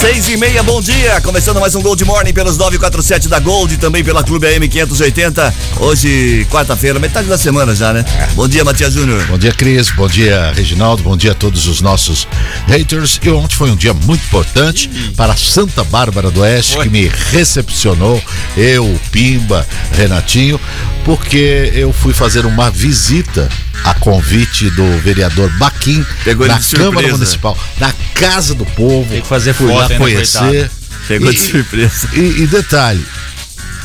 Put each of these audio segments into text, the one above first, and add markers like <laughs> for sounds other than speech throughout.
Seis e meia, bom dia. Começando mais um Gold Morning pelos 947 da Gold, também pela Clube AM 580. Hoje, quarta-feira, metade da semana já, né? Bom dia, Matias Júnior. Bom dia, Cris. Bom dia, Reginaldo. Bom dia a todos os nossos haters. E ontem foi um dia muito importante para Santa Bárbara do Oeste, que me recepcionou, eu, Pimba, Renatinho, porque eu fui fazer uma visita a convite do vereador Baquim Pegou na de surpresa. Câmara Municipal, na Casa do Povo. Tem que fazer fui foto lá conhecer. Pegou E- de surpresa. E, e detalhe,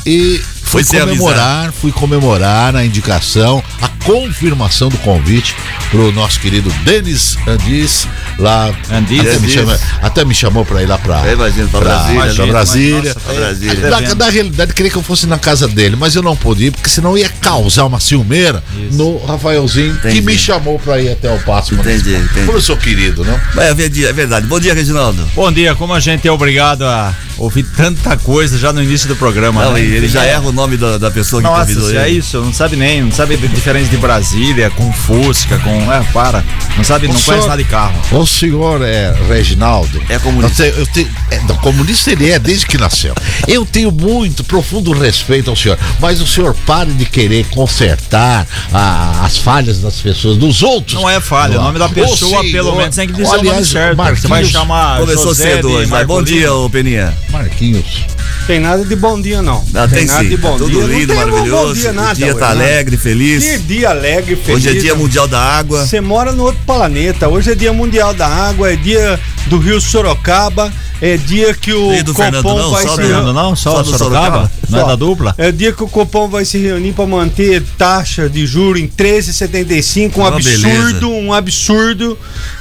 e Foi fui comemorar, fui comemorar a indicação, a confirmação do convite pro nosso querido Denis Andis, lá. Andis. até, me Andis. chama- até me chamou pra ir lá pra, É, imagina, pra Brasília, pra imagina, Brasília. nossa, Pra Brasília. Na, na realidade, queria que eu fosse na casa dele, mas eu não pude ir, porque senão ia causar uma ciumeira no Rafaelzinho, Entendi. que me chamou pra ir até o Passo Entendi, entendi. Como eu sou querido, né? Mas é é verdade. Bom dia, Reginaldo. Bom dia, como a gente é obrigado a ouvir tanta coisa já no início do programa. Não, né? ele já erra o nome da, da pessoa que Nossa, convidou se ele. é isso, não sabe nem, não sabe a diferença de Brasília com Fusca, com. É, para. Não sabe, não O conhece senhor- nada de carro. O senhor é Reginaldo. É comunista. Eu tenho, é, não, comunista ele é desde que nasceu. Eu tenho muito profundo respeito ao senhor, mas o senhor pare de querer consertar a- as falhas das pessoas, dos outros. Não é falha, o nome da pessoa, senhor, pelo menos, tem que dizer o nome aliás, certo. Você Marquinhos- vai chamar. Começou José cedo hoje, mas bom Marcolino. dia, ô Peninha. Marquinhos. Tem nada de bom dia, não. Ah, tem nada sim. de bom tá tudo dia. não lindo, tem maravilhoso. Bom dia, nada, o dia ué, tá nada. alegre, feliz. Que dia alegre, feliz. Hoje é dia mundial da água. Você mora no outro planeta. Hoje é dia mundial da água, é dia do Rio Sorocaba, é dia que o E do Fernando, Copom não? vai Só se do- Fernando, não? Só, Só do Sorocaba? Sorocaba? Não é Só. da dupla? É dia que o Copom vai se reunir para manter taxa de juro em 13,75, um absurdo, beleza. um absurdo.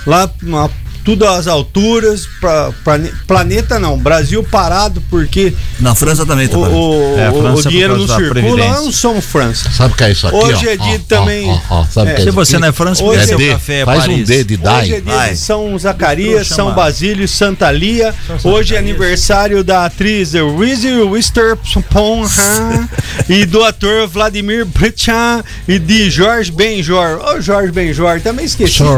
Lá, uma- tudo às alturas, pra, pra- planeta não, Brasil parado porque Na França também tá o, parado. o- É, o- França o dinheiro não circula, não somos França. Sabe o que é isso aqui? Hoje ó? é dia Ó, também- ó, ó, ó, sabe É. que é Se você não é França, Hoje é seu D. café é Faz Paris. um D de Hoje DAI. é dia de São Zacarias, São. Basílio, Santa Lia. Hoje é aniversário da atriz Reese Witherspoon e do ator Vladimir Brichan e de Jorge Benjor. Ô, Jorge Benjor, também esqueci, hein?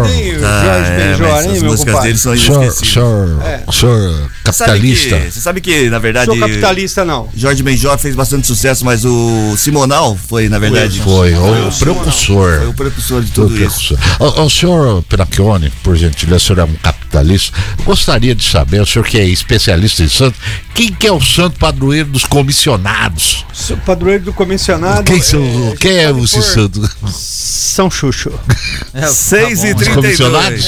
Ah, Jorge é, Benjor, hein, meu músicas compadre? dele são Senhor, inesquecíveis. senhor, É. Sabe capitalista. que- Você sabe que, na verdade, Sou capitalista, não. Jorge Benjor fez bastante sucesso, mas o Simonal foi, na verdade, Foi o Foi o precursor. precursor de Foi o tudo isso. precursor. O, o senhor Penacchione, por gentileza, o senhor é um capitalista. Gostaria de saber, o senhor que é especialista em santo, quem que é o santo padroeiro dos comissionados? Sou padroeiro do comissionado. Quem, são, é, quem é esse santo? São Xuxo. <laughs> É, 6 e tá bom. 32 comissionados?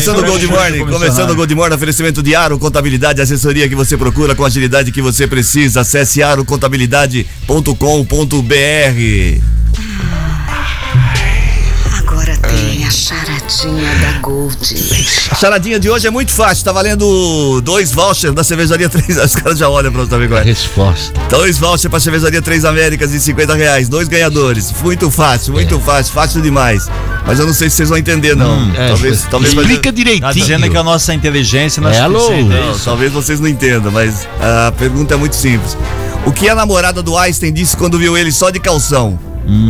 Começando o Gold Morning, começando o Gold Morning, oferecimento de Aro Contabilidade, assessoria que você procura com a agilidade que você precisa. Acesse arocontabilidade.com.br. a charadinha da Gold. A charadinha de hoje é muito fácil, tá valendo dois vouchers da cervejaria <laughs> 3. Os caras já olham pra você qual é. Resposta. Dois vouchers pra cervejaria Três Américas de 50 reais. Dois ganhadores. Muito fácil, muito fácil, fácil demais. Mas eu não sei se vocês vão entender, não. É, talvez, talvez vai- explica direitinho. Tá dizendo que a nossa inteligência não é, É, alô? é Não, talvez vocês não entendam, mas a pergunta é muito simples. O que a namorada do Einstein disse quando viu ele só de calção?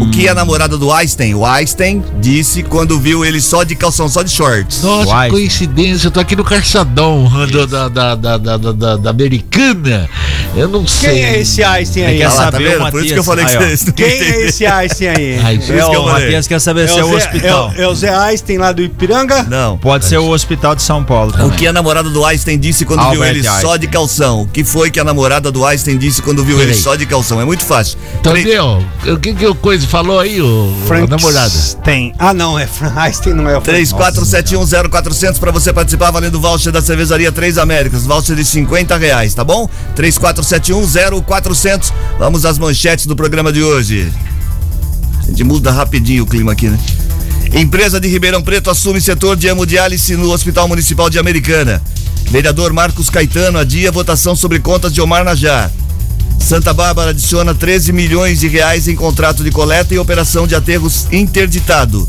O que a namorada do Einstein, o Einstein, disse quando viu ele só de calção, só de shorts? Nossa, que coincidência, eu tô aqui no calçadão <laughs> da, da, da, da, da, da- da americana. Eu não sei. Quem é esse Einstein aí? Quer Ah lá, tá saber, vendo? o Por isso que eu falei que Aí, não Quem é esse Einstein aí? Ai, por é, isso que eu o, falei. Matias quer saber se é o Zé, hospital. é o- é o Zé Einstein lá do Ipiranga? Não. Pode ser o hospital de São Paulo O também. que a namorada do Einstein disse quando viu Albert ele só Einstein. de calção? O que foi que a namorada do Einstein disse quando viu ele só de calção? É muito fácil. Tre- Entendeu? O que que o coisa falou aí, o, a namorada? Tem. Ah, não, é Frank Einstein, não é o Frank. 34710400 para você participar, valendo voucher da cervejaria Três Américas, voucher de 50 reais, tá bom? 34710400. Vamos às manchetes do programa de hoje. A gente muda rapidinho o clima aqui, né? Empresa de Ribeirão Preto assume setor de hemodiálise no Hospital Municipal de Americana. Vereador Marcos Caetano adia votação sobre contas de Omar Najá. Santa Bárbara adiciona 13 milhões de reais em contrato de coleta e operação de aterros interditado.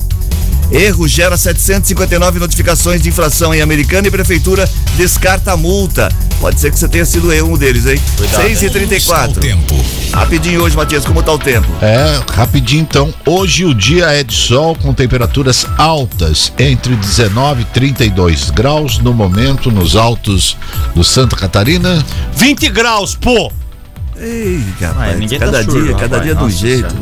Erro gera 759 notificações de infração em Americana e Prefeitura descarta a multa. Pode ser que você tenha sido eu um deles, hein? 6 e 34 Tempo. Rapidinho hoje, Matias, como tá o tempo? É, rapidinho então. Hoje o dia é de sol com temperaturas altas, entre 19 e 32 graus no momento nos altos do Santa Catarina. 20 graus, pô! Ei, rapaz, Ah, ninguém tá cada surdo, dia, cada rapaz. dia de um jeito.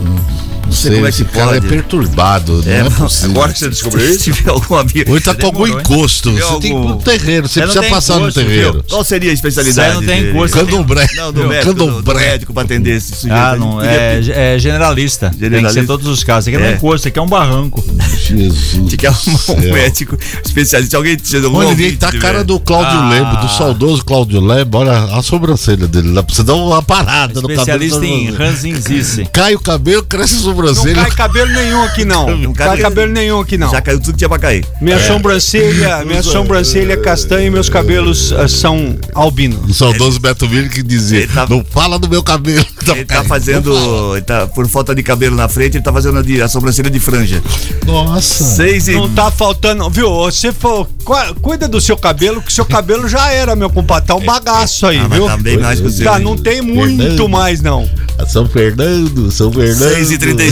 Não sei Sei, como é que cara pode. é perturbado, não é, não, possível. Agora que você descobriu Se isso? tiver algum amigo. Hoje tá com algum encosto. Você tem que ir algum- no terreiro, você Você precisa passar encosto, no terreiro. viu? Qual seria a especialidade? Você não tem encosto. Candomblé. Não, do médico, do, do médico pra atender esse sujeito. Ah, não, podia é, pedir- é generalista. Tem que Generalista. ser todos os casos. Aqui não É. é encosto, aqui é um barranco. Jesus. Tinha que arrumar do um <laughs> médico especialista. Alguém tinha algum Olha, ele tá a tiver? cara do Cláudio Ah. Lebo, do saudoso Cláudio Lebo. Olha a sobrancelha dele. Precisa dar uma parada no Especialista cabelo. em ranzinzice. Cai o cabelo, cresce a Não sobrancelha. cai cabelo nenhum aqui, não. Não cai cai cabelo nenhum aqui, não. Já caiu tudo que tinha pra cair. Minha sobrancelha, <laughs> minha sobrancelha é castanha e meus cabelos ah, são albinos. O saudoso Beto Miller que dizia: tá- Não fala do meu cabelo. <laughs> Ele tá fazendo. Ele tá, por falta de cabelo na frente, ele tá fazendo a, de- a sobrancelha de franja. Nossa. Seis e. Não tá faltando, viu? Você for, cuida do seu cabelo, que seu cabelo já era, meu compadre. Tá um bagaço aí, Ah, mas viu? tá bem mais que o seu. Tá, não tem muito Fernando. mais, não. São Fernando, São Fernando. 6 e 35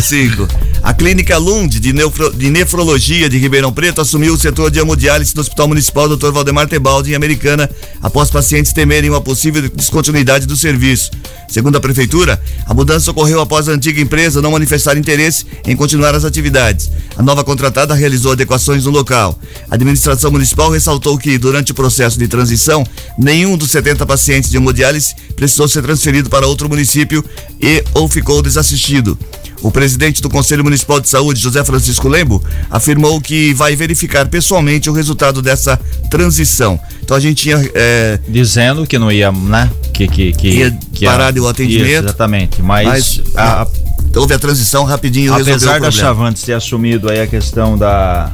A clínica Lund de, neufro- de nefrologia de Ribeirão Preto assumiu o setor de hemodiálise do Hospital Municipal Dr. Valdemar Tebaldi em Americana, após pacientes temerem uma possível descontinuidade do serviço. Segundo a prefeitura, a mudança ocorreu após a antiga empresa não manifestar interesse em continuar as atividades. A nova contratada realizou adequações no local. A administração municipal ressaltou que, durante o processo de transição, nenhum dos 70 pacientes de hemodiálise precisou ser transferido para outro município e ou ficou desassistido. O presidente do Conselho Municipal de Saúde, José Francisco Lembo, afirmou que vai verificar pessoalmente o resultado dessa transição. Então a gente tinha. é, Dizendo que não ia, né? Que, que, que, Ia que parar de o atendimento. Isso, exatamente. Mas, mas a- a- houve a transição rapidinho e apesar da. Chavantes ter assumido aí a questão da.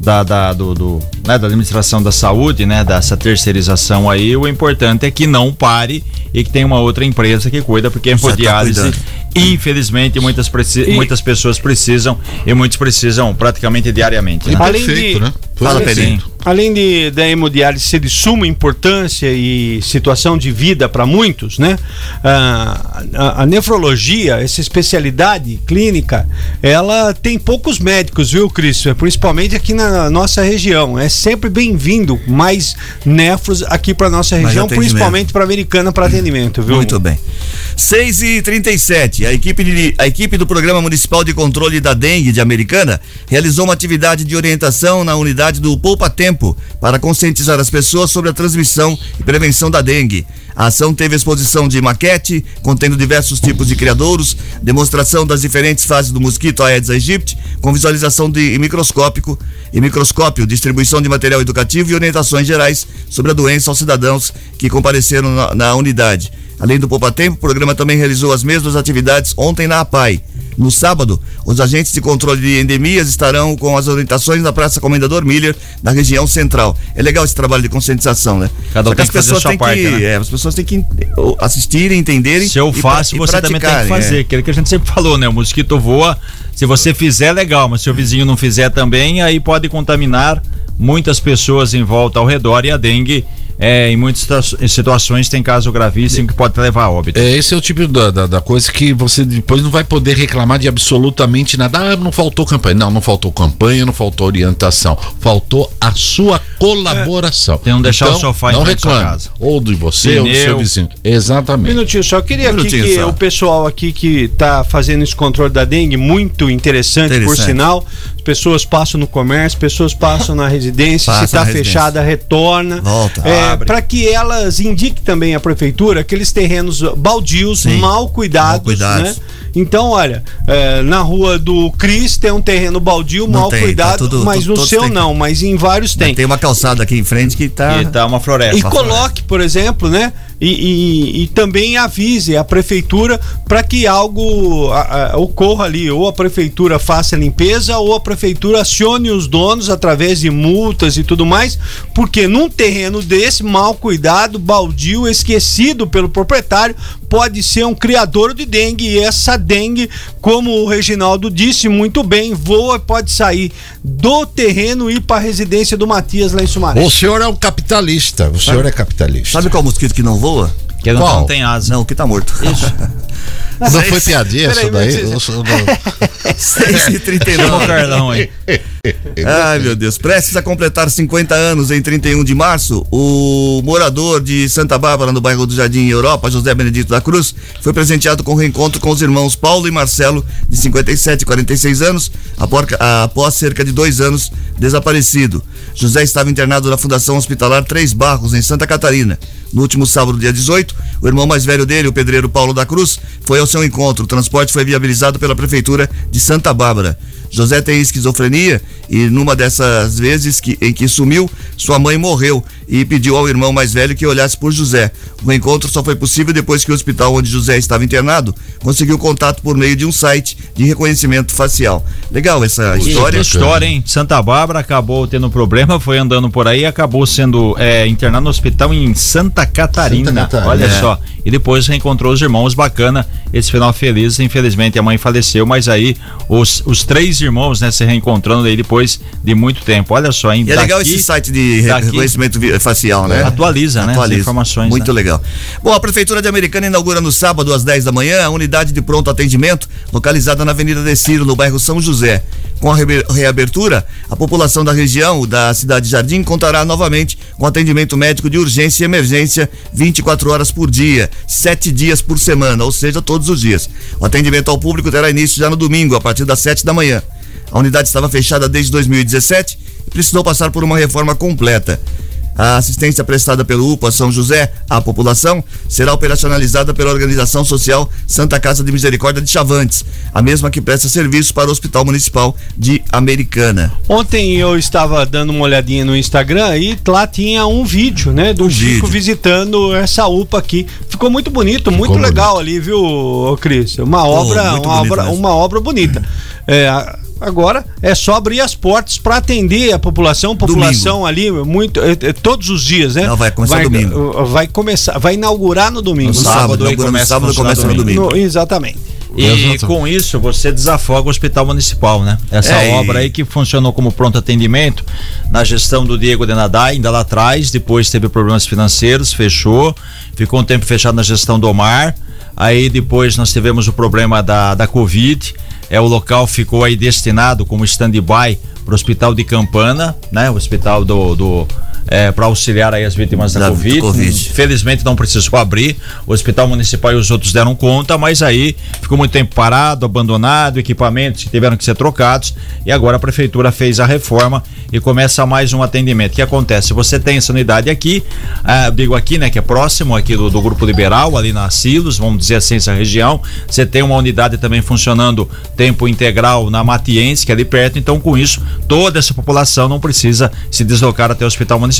Da, da, do, do- né, da administração da saúde, né, dessa terceirização aí, o importante é que não pare e que tenha uma outra empresa que cuida, porque a Já tá cuidando. Infelizmente, muitas, preci- E- muitas pessoas precisam e muitos precisam praticamente diariamente. E Né? Além perfeito, de- né? Fala. Pedrinho. Além de, da hemodiálise ser de suma importância e situação de vida para muitos, né? Ah, a, a nefrologia, essa especialidade clínica, ela tem poucos médicos, viu, Cristo? Principalmente aqui na nossa região. É sempre bem-vindo mais nefros aqui para nossa região, principalmente para Americana para atendimento, viu? Muito bem. 6 e 37 a equipe, de, a equipe do Programa Municipal de Controle da Dengue de Americana realizou uma atividade de orientação na unidade do Poupa Tempo para conscientizar as pessoas sobre a transmissão e prevenção da dengue. A ação teve exposição de maquete, contendo diversos tipos de criadouros, demonstração das diferentes fases do mosquito Aedes aegypti, com visualização de microscópico e microscópio, distribuição de material educativo e orientações gerais sobre a doença aos cidadãos que compareceram na, na unidade. Além do Poupa Tempo, o programa também realizou as mesmas atividades ontem na APAI. No sábado, os agentes de controle de endemias estarão com as orientações na Praça Comendador Miller, na região central. É legal esse trabalho de conscientização, né? Cada um tem as que fazer a sua parte, que, né? é, as pessoas têm que assistirem, entenderem. Se eu faço, e você também tem que é. fazer. Aquilo que a gente sempre falou, né? O mosquito voa. Se você fizer, legal, mas se o vizinho não fizer também, aí pode contaminar muitas pessoas em volta ao redor e a dengue. É, em muitas situa- situações tem caso gravíssimo que pode levar a óbito. É, esse é o tipo da, da, da coisa que você depois não vai poder reclamar de absolutamente nada. Ah, não faltou campanha. Não, não faltou campanha, não faltou orientação. Faltou a sua colaboração. Tem não deixar então, o sofá em Não frente à sua reclame. casa. Ou de você ou do Pneu. seu vizinho. Um Exatamente. minutinho só, eu queria Um aqui minutinho que só. o pessoal aqui que tá fazendo esse controle da dengue, muito interessante, por Interessante. sinal. As pessoas passam no comércio, pessoas passam na <laughs> residência, Passa se tá residência. fechada, retorna. Volta, É, para que elas indiquem também à prefeitura aqueles terrenos baldios, Sim. mal cuidados, Mal cuidados. né? Então, olha, é, na rua do Cris tem um terreno baldio, Não mal tem, tá cuidado, tudo- mas no seu não, mas em vários tem. Tem uma calçada aqui em frente que tá. E tá uma floresta. E coloque, por exemplo, né? E, e- e também avise a prefeitura para que algo a- a- ocorra ali, ou a prefeitura faça a limpeza, ou a prefeitura acione os donos através de multas e tudo mais, porque num terreno desse, mal cuidado, baldio, esquecido pelo proprietário, pode ser um criador de dengue. E essa dengue, como o Reginaldo disse muito bem, voa e pode sair do terreno e ir para a residência do Matias lá em Sumaré. O senhor é um capitalista. O senhor é capitalista. Sabe qual mosquito que não voa? Que não, não tem asa. Não, que tá morto. <laughs> Não foi piadinha isso daí? não- <laughs> 6 e 39 Chama o Carlão aí. <laughs> Ai, meu Deus. Prestes a completar 50 anos em 31 de março, o morador de Santa Bárbara, no bairro do Jardim Europa, José Benedito da Cruz, foi presenteado com o reencontro com os irmãos Paulo e Marcelo, de 57 e 46 anos, após cerca de dois anos desaparecido. José estava internado na Fundação Hospitalar Três Barros, em Santa Catarina. No último sábado, dia 18, o irmão mais velho dele, o pedreiro Paulo da Cruz, foi ao seu encontro. O transporte foi viabilizado pela Prefeitura de Santa Bárbara. José tem esquizofrenia e numa dessas vezes que, em que sumiu, sua mãe morreu e pediu ao irmão mais velho que olhasse por José. O encontro só foi possível depois que o hospital onde José estava internado conseguiu contato por meio de um site de reconhecimento facial. Legal essa história. Que história, hein? Santa Bárbara acabou tendo problema, foi andando por aí e acabou sendo é, internado no hospital em Santa Catarina. Santa Catarina. Olha É. só. E depois reencontrou os irmãos, bacana. Esse final feliz, infelizmente a mãe faleceu, mas aí os, os três irmãos, né, se reencontrando aí depois de muito tempo. Olha só, hein? E é legal Daqui- esse site de daqui- reconhecimento facial, né? Atualiza, né, as informações, Muito né? legal. Bom, a Prefeitura de Americana inaugura no sábado, às 10 da manhã, a unidade de pronto atendimento localizada na Avenida Deciro, no bairro São José. Com a reabertura, a população da região da Cidade Jardim contará novamente com atendimento médico de urgência e emergência 24 horas por dia, sete dias por semana, ou seja, todos os dias. O atendimento ao público terá início já no domingo, a partir das 7 da manhã. A unidade estava fechada desde 2017 e precisou passar por uma reforma completa. A assistência prestada pelo UPA São José à população será operacionalizada pela organização social Santa Casa de Misericórdia de Chavantes, a mesma que presta serviço para o Hospital Municipal de Americana. Ontem eu estava dando uma olhadinha no Instagram e lá tinha um vídeo, né, do Um Chico vídeo. visitando essa UPA aqui. Ficou muito bonito, muito legal ali, viu, Cris? Uma obra, muito uma bonito obra, uma obra bonita. <laughs> É, a- agora é só abrir as portas para atender a população, população ali muito é, é, todos os dias, né? Não, vai começar domingo. uh, Vai começar, vai inaugurar no domingo. No sábado no começa a sábado, começa no domingo. No- exatamente. E Exato. com isso você desafoga o hospital municipal, né? Essa É, obra aí que funcionou como pronto atendimento na gestão do Diego Denadai, ainda lá atrás, depois teve problemas financeiros, fechou, ficou um tempo fechado na gestão do Omar, aí depois nós tivemos o problema da, da Covid, é, o local ficou aí destinado como stand-by para o hospital de Campana, né? O hospital do... do para auxiliar aí as vítimas da, Da- COVID. Covid. Felizmente não precisou abrir. O Hospital Municipal e os outros deram conta, mas aí ficou muito tempo parado, abandonado, equipamentos que tiveram que ser trocados. E agora a prefeitura fez a reforma e começa mais um atendimento. O que acontece? Você tem essa unidade aqui, ah, digo aqui, né, que é próximo aqui do, do Grupo Liberal, ali na Silos, vamos dizer assim, essa região. Você tem uma unidade também funcionando tempo integral na Matiense, que é ali perto. Então, com isso, toda essa população não precisa se deslocar até o Hospital Municipal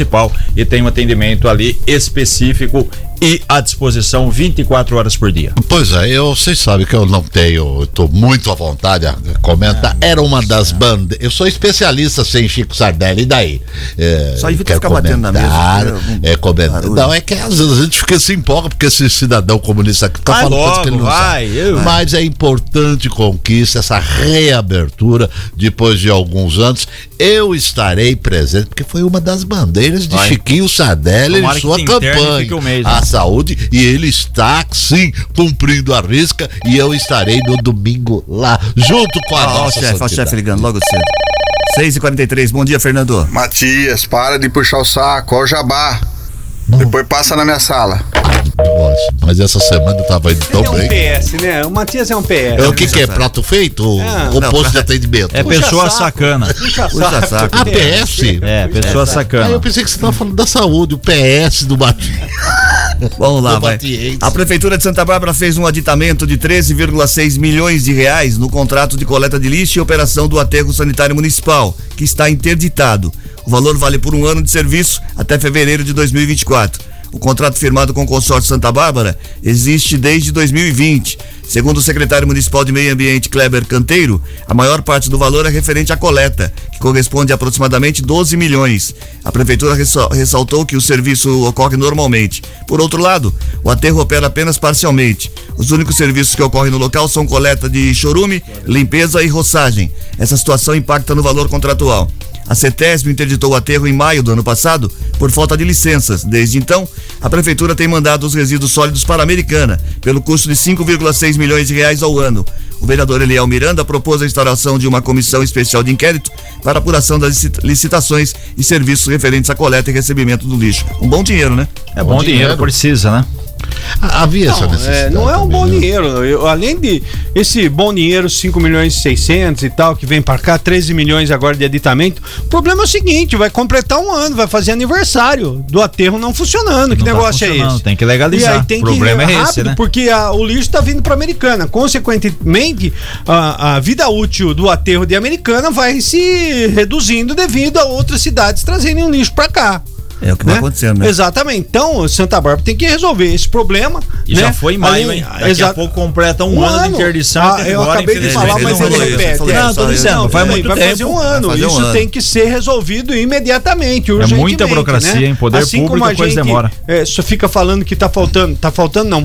e tem um atendimento ali específico e à disposição 24 horas por dia. Pois é, eu, vocês sabem que eu não tenho, tô muito à vontade a comentar. Era uma das bandas. Eu sou especialista sem Chico Sardelli, e daí? É, Só evita ficar batendo na comentar, mesa? É comentar. Não, é que às vezes a gente fica se empolga porque esse cidadão comunista aqui tá Vai falando logo, que ele não vai, sabe. eu- Mas é importante conquista, essa reabertura depois de alguns anos. Eu estarei presente, porque foi uma das de Vai. Chiquinho Sardelli Tomara sua campanha. mês, né? A saúde e ele está sim cumprindo a risca e eu estarei no domingo lá junto com a ó, o nossa chefe, ó, o chefe ligando logo cedo. 6 e 43 bom dia, Fernando. Matias, para de puxar o saco, ó o jabá. Depois passa na minha sala. Mas essa semana eu tava indo tão Ele é um bem. PS, né? O Matias é um PS. É o que, que é? Prato feito ou, Ah, ou não, posto de atendimento? É Puxa pessoa saco. sacana. Puxa Puxa saco. saco. A PS? É, pessoa Ah, sacana. eu pensei que você estava falando da saúde, o PS do Matias. <laughs> Vamos lá, vai. A Prefeitura de Santa Bárbara fez um aditamento de 13,6 milhões de reais no contrato de coleta de lixo e operação do aterro sanitário municipal, que está interditado. O valor vale por um ano de serviço até fevereiro de 2024. O contrato firmado com o consórcio Santa Bárbara existe desde 2020. Segundo o secretário municipal de Meio Ambiente, Kleber Canteiro, a maior parte do valor é referente à coleta, que corresponde a aproximadamente 12 milhões. A prefeitura ressa- ressaltou que o serviço ocorre normalmente. Por outro lado, o aterro opera apenas parcialmente. Os únicos serviços que ocorrem no local são coleta de chorume, limpeza e roçagem. Essa situação impacta no valor contratual. A CETESB interditou o aterro em maio do ano passado por falta de licenças. Desde então, a prefeitura tem mandado os resíduos sólidos para a Americana, pelo custo de 5,6 milhões de reais ao ano. O vereador Eliel Miranda propôs a instalação de uma comissão especial de inquérito para apuração das licita- licitações e serviços referentes à coleta e recebimento do lixo. Um bom dinheiro, né? É bom, dinheiro, precisa, né? Havia essa Não, necessidade. é, não é um também, bom né? dinheiro. Eu- além de esse bom dinheiro, 5 milhões e 600 e tal, que vem pra cá, 13 milhões agora de aditamento. O problema é o seguinte: vai completar um ano, vai fazer aniversário do aterro não funcionando. Que Não tá negócio é esse? tem que legalizar. E aí tem O problema que ir é esse, rápido, né? porque a- o lixo tá vindo pra Americana. Consequentemente, a, a vida útil do aterro de Americana vai se reduzindo devido a outras cidades trazerem o lixo pra cá. É o que vai acontecendo, né? Exatamente. Então, Santa Bárbara tem que resolver esse problema. E né? já foi em maio, hein? Daqui Exa- a pouco completa um, Um ano, de ano. interdição. Ah, eu agora, acabei de falar, mas não ele isso. repete. Não, tô É, dizendo, não, muito vai tempo. fazer um ano. Fazer Isso um ano. tem que ser resolvido imediatamente, urgentemente. muita burocracia, né? hein? Poder assim público, como a coisa gente, demora. É, só fica falando que tá faltando, tá faltando não,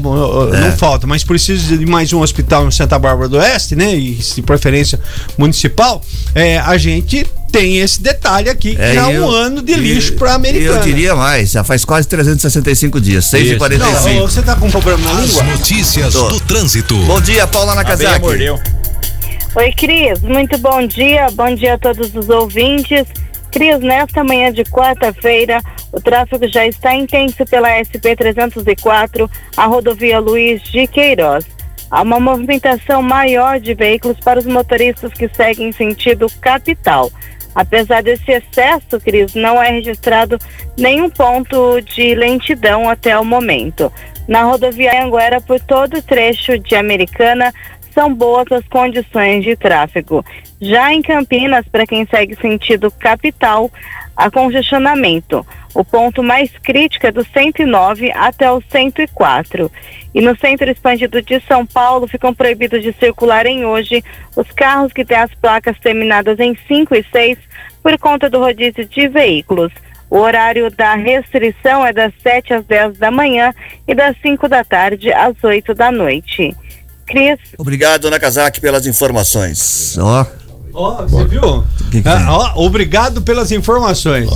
É. não falta, mas precisa de mais um hospital em Santa Bárbara do Oeste, né? E de preferência municipal. É, a gente tem esse detalhe aqui, que é, e um eu- ano de lixo para americana. Eu diria mais, já faz quase 365 dias, 6 e Isso. 45 Não, você tá com problema na As língua? notícias Tô. do trânsito. Bom dia, Paula Nakazaki. mordeu. Oi, Cris. Muito bom dia. Bom dia a todos os ouvintes. Cris, nesta manhã de quarta-feira, o tráfego já está intenso pela SP-304, a rodovia Luiz de Queiroz. Há uma movimentação maior de veículos para os motoristas que seguem sentido capital. Apesar desse excesso, Cris, não é registrado nenhum ponto de lentidão até o momento. Na rodovia Anguera, por todo o trecho de Americana, são boas as condições de tráfego. Já em Campinas, para quem segue sentido capital, há congestionamento. O ponto mais crítico é do 109 até o 104. E no centro expandido de São Paulo ficam proibidos de circular em hoje os carros que têm as placas terminadas em 5 e 6 por conta do rodízio de veículos. O horário da restrição é das 7 às 10 da manhã e das 5 da tarde às 8 da noite. Cris, Obrigado, Nakazaki, pelas informações. Ó, Ó, você viu? que que Ah, é? ó, obrigado pelas informações.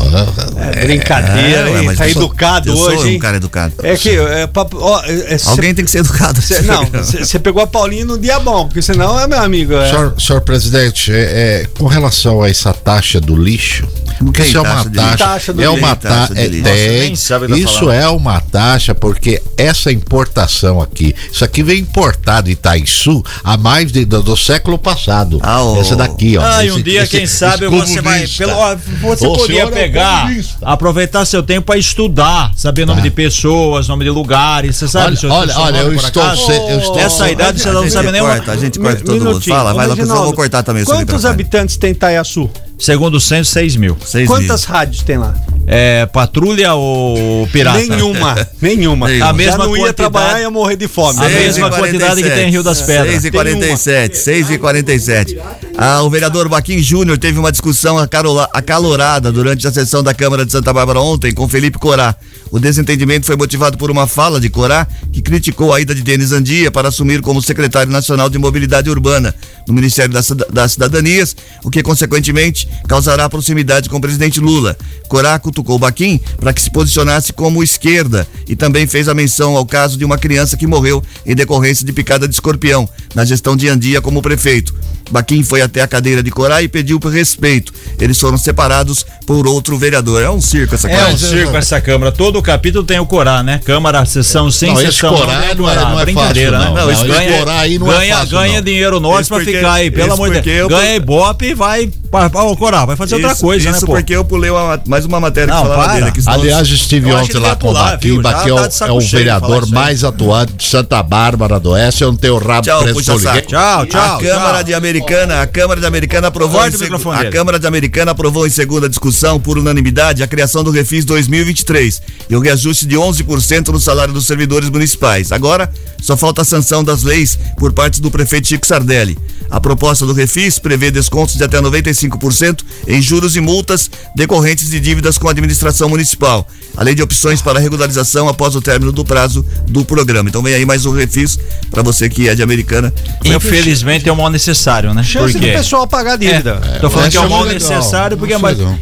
É, brincadeira, ué, hein? Tá eu sou- educado eu sou hoje, um cara educado. É que, é, ó, é, é, cê- Alguém tem que ser educado. cê- não, você pegou a Paulinha num dia bom, porque senão é meu amigo. É. Senhor, senhor presidente, é, é, com relação a essa taxa do lixo, porque isso é uma taxa de é lixo. uma taxa de é, tem, isso é uma taxa porque essa importação aqui, isso aqui vem importado em Itaiçu há mais de, do, do século passado. Ah. Essa daqui, ó. Ah, e esse- um dia, esse- quem sabe, esse você vai. Pelo, ó, você O podia é pegar, comunista. aproveitar seu tempo para estudar, saber nome Tá. de pessoas, nome de lugares. Você sabe, Olha, olha, olha, nome, eu por estou, acaso? se- eu estou Nessa idade você a não gente sabe nem corta, A gente corta todo mundo. Fala, vai Ô, lá, que eu vou cortar também Quantos habitantes tem Itaiaçu? Segundo o censo, 6 mil. Quantas rádios tem lá? É, patrulha ou pirata? Nenhuma, <laughs> nenhuma. Nenhuma. A mesma Já não ia trabalhar ia morrer de fome. A mesma quantidade que tem em Rio das Pedras. 6 e 47, 6 e 47. Ah, o vereador Baquim Júnior teve uma discussão acarola- acalorada durante a sessão da Câmara de Santa Bárbara ontem com Felipe Corá. O desentendimento foi motivado por uma fala de Corá que criticou a ida de Denis Andia para assumir como secretário nacional de mobilidade urbana no Ministério das Cidadanias, o que consequentemente causará proximidade com o presidente Lula. Corá cutucou Baquim para que se posicionasse como esquerda e também fez a menção ao caso de uma criança que morreu em decorrência de picada de escorpião na gestão de Andia como prefeito. Baquim foi até a cadeira de Corá e pediu por respeito. Eles foram separados por outro vereador. É um circo essa É coisa. um circo essa Câmara. Todo capítulo tem o Corá, né? Câmara, sessão sem Não, sessão. Corá tem não é- Corá. não é Brincadeira, fácil, né? não. Não, ganha, Corá aí não é ganha, fácil, ganha não. dinheiro pra porque- ficar aí. Pelo amor de Deus. eu- Ganha Ibope e vai Pa- pa- Ô, Coral, vai fazer outra Isso- coisa, né, Isso pô? porque eu pulei uma- mais uma matéria Não, que falava para. dele aqui. senão- Aliás, estive ontem que lá com o que é tá o, saco é o vereador mais atuante de Santa Bárbara do Oeste. Eu não tenho rabo Tchau, preso saco. Tchau, tchau. a Câmara tchau. de Americana, a Câmara de Americana aprovou Corta em seg- a. Câmara de Americana aprovou em segunda discussão por unanimidade a criação do Refis 2023 e o reajuste de 11% no salário dos servidores municipais. Agora, só falta a sanção das leis por parte do prefeito Chico Sardelli. A proposta do Refis prevê descontos de até 95% em juros e multas decorrentes de dívidas com a administração municipal, além de opções para regularização após o término do prazo do programa. Então vem aí mais um Refis para você que é de Americana. Infelizmente é o mal necessário, né? Chance do pessoal pagar a dívida. É, tô falando essa que é o é mal necessário, porque é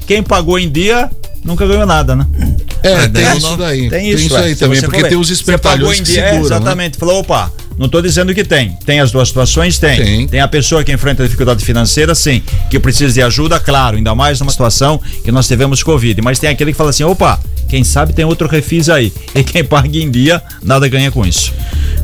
quem pagou em dia nunca ganhou nada, né? É, tem Tem isso isso, daí. Tem isso, aí é. Se também, porque tem os espertalhões que dia, é, seguram, né? Exatamente. Falou, opa, não tô dizendo que tem. Tem as duas situações? Tem. Tem. a pessoa que enfrenta dificuldade financeira, sim. Que precisa de ajuda, claro. Ainda mais numa situação que nós tivemos Covid. Mas tem aquele que fala assim, opa, quem sabe tem outro refis aí. E quem paga em dia, nada ganha com isso.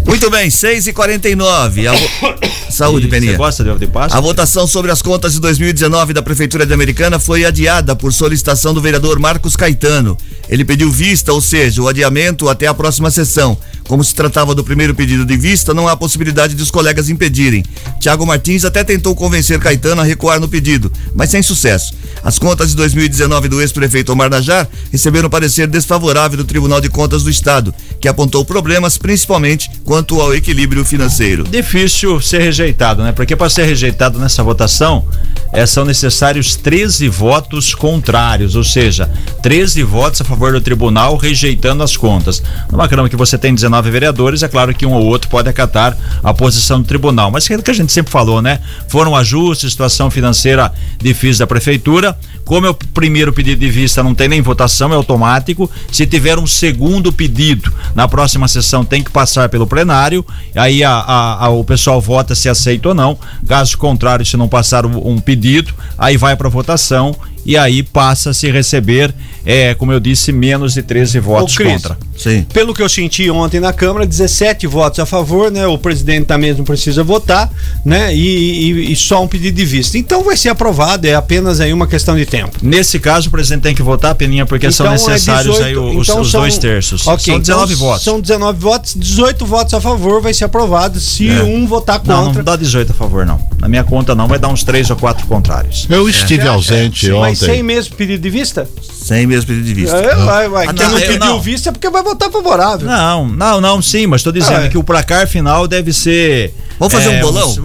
Muito bem, 6 e 49 A <coughs> Saúde, Peninha. Você gosta de ovo de Páscoa? A votação sobre as contas de 2019 da Prefeitura de Americana foi adiada por solicitação do vereador Marcos Caetano. Ele pediu vista, ou seja, o adiamento até a próxima sessão. Como se tratava do primeiro pedido de vista, não há possibilidade de os colegas impedirem. Tiago Martins até tentou convencer Caetano a recuar no pedido, mas sem sucesso. As contas de 2019 do ex-prefeito Omar Najar receberam parecer desfavorável do Tribunal de Contas do Estado, que apontou problemas principalmente quanto ao equilíbrio financeiro. Difícil ser rejeitado, né? Porque para ser rejeitado nessa votação, eh, são necessários 13 votos contrários, ou seja, 13 votos a favor do tribunal rejeitando as contas. Numa Câmara que você tem 19 vereadores, é claro que um ou outro pode acatar a posição do tribunal. Mas aquilo que a gente sempre falou, né? Foram ajustes, situação financeira difícil da prefeitura. Como é o primeiro pedido de vista, não tem nem votação, é automático. Se tiver um segundo pedido na próxima sessão, tem que passar pelo plenário. Aí a- a- a- o pessoal vota se aceita ou não. Caso contrário, se não passar um pedido, aí vai para votação e aí passa a se receber, é, como eu disse, menos de 13 votos Ô, Cris, contra. Sim. Pelo que eu senti ontem na Câmara, 17 votos a favor, né? O presidente mesa não precisa votar, né? E, e- e só um pedido de vista. Então vai ser aprovado, é apenas aí uma questão de tempo. Nesse caso, o presidente tem que votar, Peninha, porque são Então, é necessários 18, aí os, então os são- dois terços. Ok, são 19 então votos. São 19 votos, 18 votos a favor vai ser aprovado se É. um votar Não, contra. não dá 18 a favor, não. Na minha conta, não. Vai dar uns 3 ou 4 contrários. Eu estive ausente Mas sem mesmo pedido de vista? Sem mesmo pedido de vista. É, vai, vai. Ah, Quem não, não pediu não. vista é porque vai votar favorável. Não, não, não, sim, mas estou dizendo Ah, é. que o placar final deve ser. Vamos fazer um bolão? uns-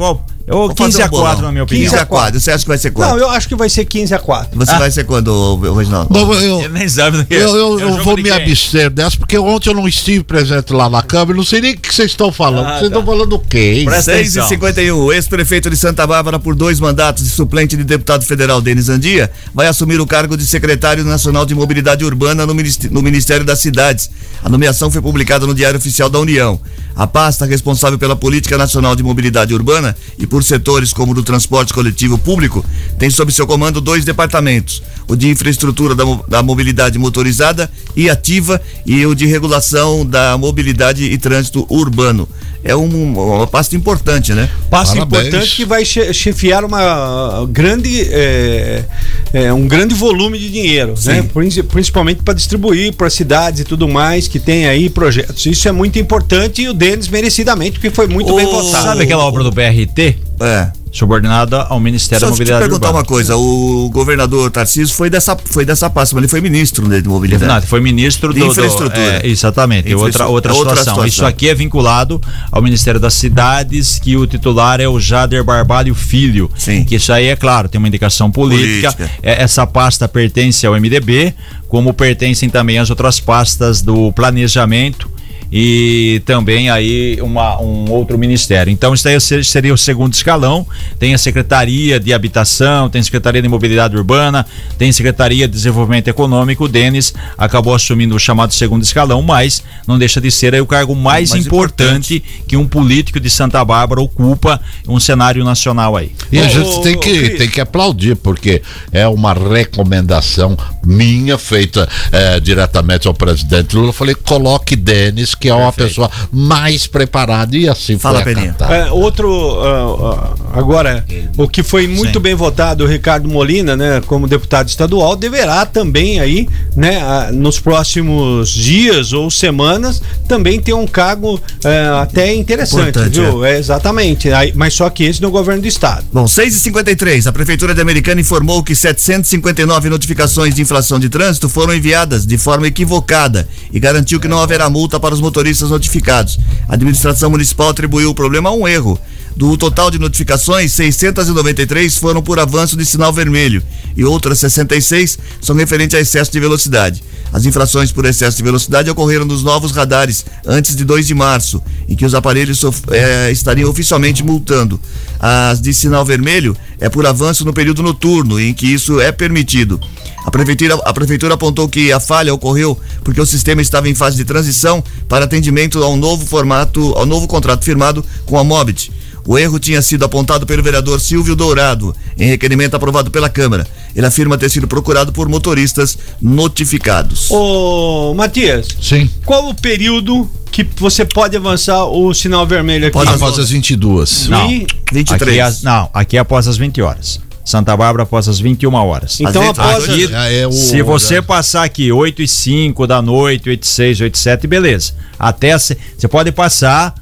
Vamos 15 fazer a um bolão. 4, na minha opinião. 15 a 4. Você acha que vai ser Não, quanto? eu acho que vai ser 15 a 4. Você vai ser quando, Reginaldo? Bom, eu, Ele nem sabe do que eu, eu- É eu vou me abster dessa, porque ontem eu não estive presente lá na Câmara, não sei nem o que vocês estão falando. Ah, vocês tá. estão falando o quê? Presta 6 e atenção. 51 o ex-prefeito de Santa Bárbara por dois mandatos e suplente de deputado federal Denis Andia vai assumir o cargo de secretário nacional de mobilidade urbana no Ministério, no Ministério das Cidades. A nomeação foi publicada no Diário Oficial da União. A pasta responsável pela política nacional de mobilidade urbana e por setores como o do transporte coletivo público tem sob seu comando dois departamentos: o de infraestrutura da, da mobilidade motorizada e ativa e o de regulação da mobilidade e trânsito urbano. É um- uma pasta importante, né? Passo Parabéns. importante que vai che- chefiar uma grande, é, é, um grande volume de dinheiro, né? Princi- Principalmente para distribuir para cidades e tudo mais que tem aí projetos. Isso é muito importante e o Denis merecidamente, porque foi muito bem Ô, votado. Sabe aquela obra do BRT? É. Subordinada ao Ministério Só da te Mobilidade perguntar Urbana. uma coisa, o governador Tarcísio foi dessa, foi dessa pasta, mas ele foi ministro de mobilidade. Não, foi ministro De do, do- infraestrutura. é, exatamente, outra, Infraestru- outra, outra situação. situação. Isso aqui é vinculado ao Ministério das Cidades, que o titular é o Jader Barbalho Filho. Sim. Que isso aí é claro, tem uma indicação política. Política. É, essa pasta pertence ao MDB, como pertencem também as outras pastas do planejamento e também aí uma, um outro ministério. Então isso daí se- seria o segundo escalão. Tem a Secretaria de Habitação, tem a Secretaria de Mobilidade Urbana, tem a Secretaria de Desenvolvimento Econômico. O Denis acabou assumindo o chamado segundo escalão, mas não deixa de ser aí o cargo mais, Mais importante, que um político de Santa Bárbara ocupa um cenário nacional aí. E a gente tem que, tem que aplaudir, porque é uma recomendação minha, feita eh, diretamente ao presidente Lula. Eu falei, coloque Denis, que é uma pessoa mais preparada, e assim Fala, foi Peninha. acatado. É, outro, ah, ah, Agora, o que foi muito Sim. bem votado, o Ricardo Molina, né, como deputado estadual, deverá também aí, né, nos próximos dias ou semanas, também ter um cargo é, até interessante, Importante, viu? É, exatamente. Aí, mas só que esse no governo do estado. Bom, 6h53, a Prefeitura de Americana informou que 759 notificações de infração de trânsito foram enviadas de forma equivocada e garantiu que não haverá multa para os motoristas notificados. A administração municipal atribuiu o problema a um erro. Do total de notificações, 693 foram por avanço de sinal vermelho e outras 66 são referentes a excesso de velocidade. As infrações por excesso de velocidade ocorreram nos novos radares antes de 2 de março, em que os aparelhos eh, estariam oficialmente multando. As de sinal vermelho é por avanço no período noturno, em que isso é permitido. A prefeitura, a prefeitura apontou que a falha ocorreu porque o sistema estava em fase de transição para atendimento ao novo formato, ao novo contrato firmado com a Mobit. O erro tinha sido apontado pelo vereador Silvio Dourado, em requerimento aprovado pela Câmara. Ele afirma ter sido procurado por motoristas notificados. Ô, Matias, Sim. qual o período que você pode avançar o sinal vermelho aqui? Pode Após as 22. Não. E- 23. Aqui é, não, aqui é após as 20 horas. Santa Bárbara após as 21 horas. Então, após Aqui- é o- Se você passar aqui 8 e 5 da noite, 8 e 6, 8 e 7, beleza. Até você pode passar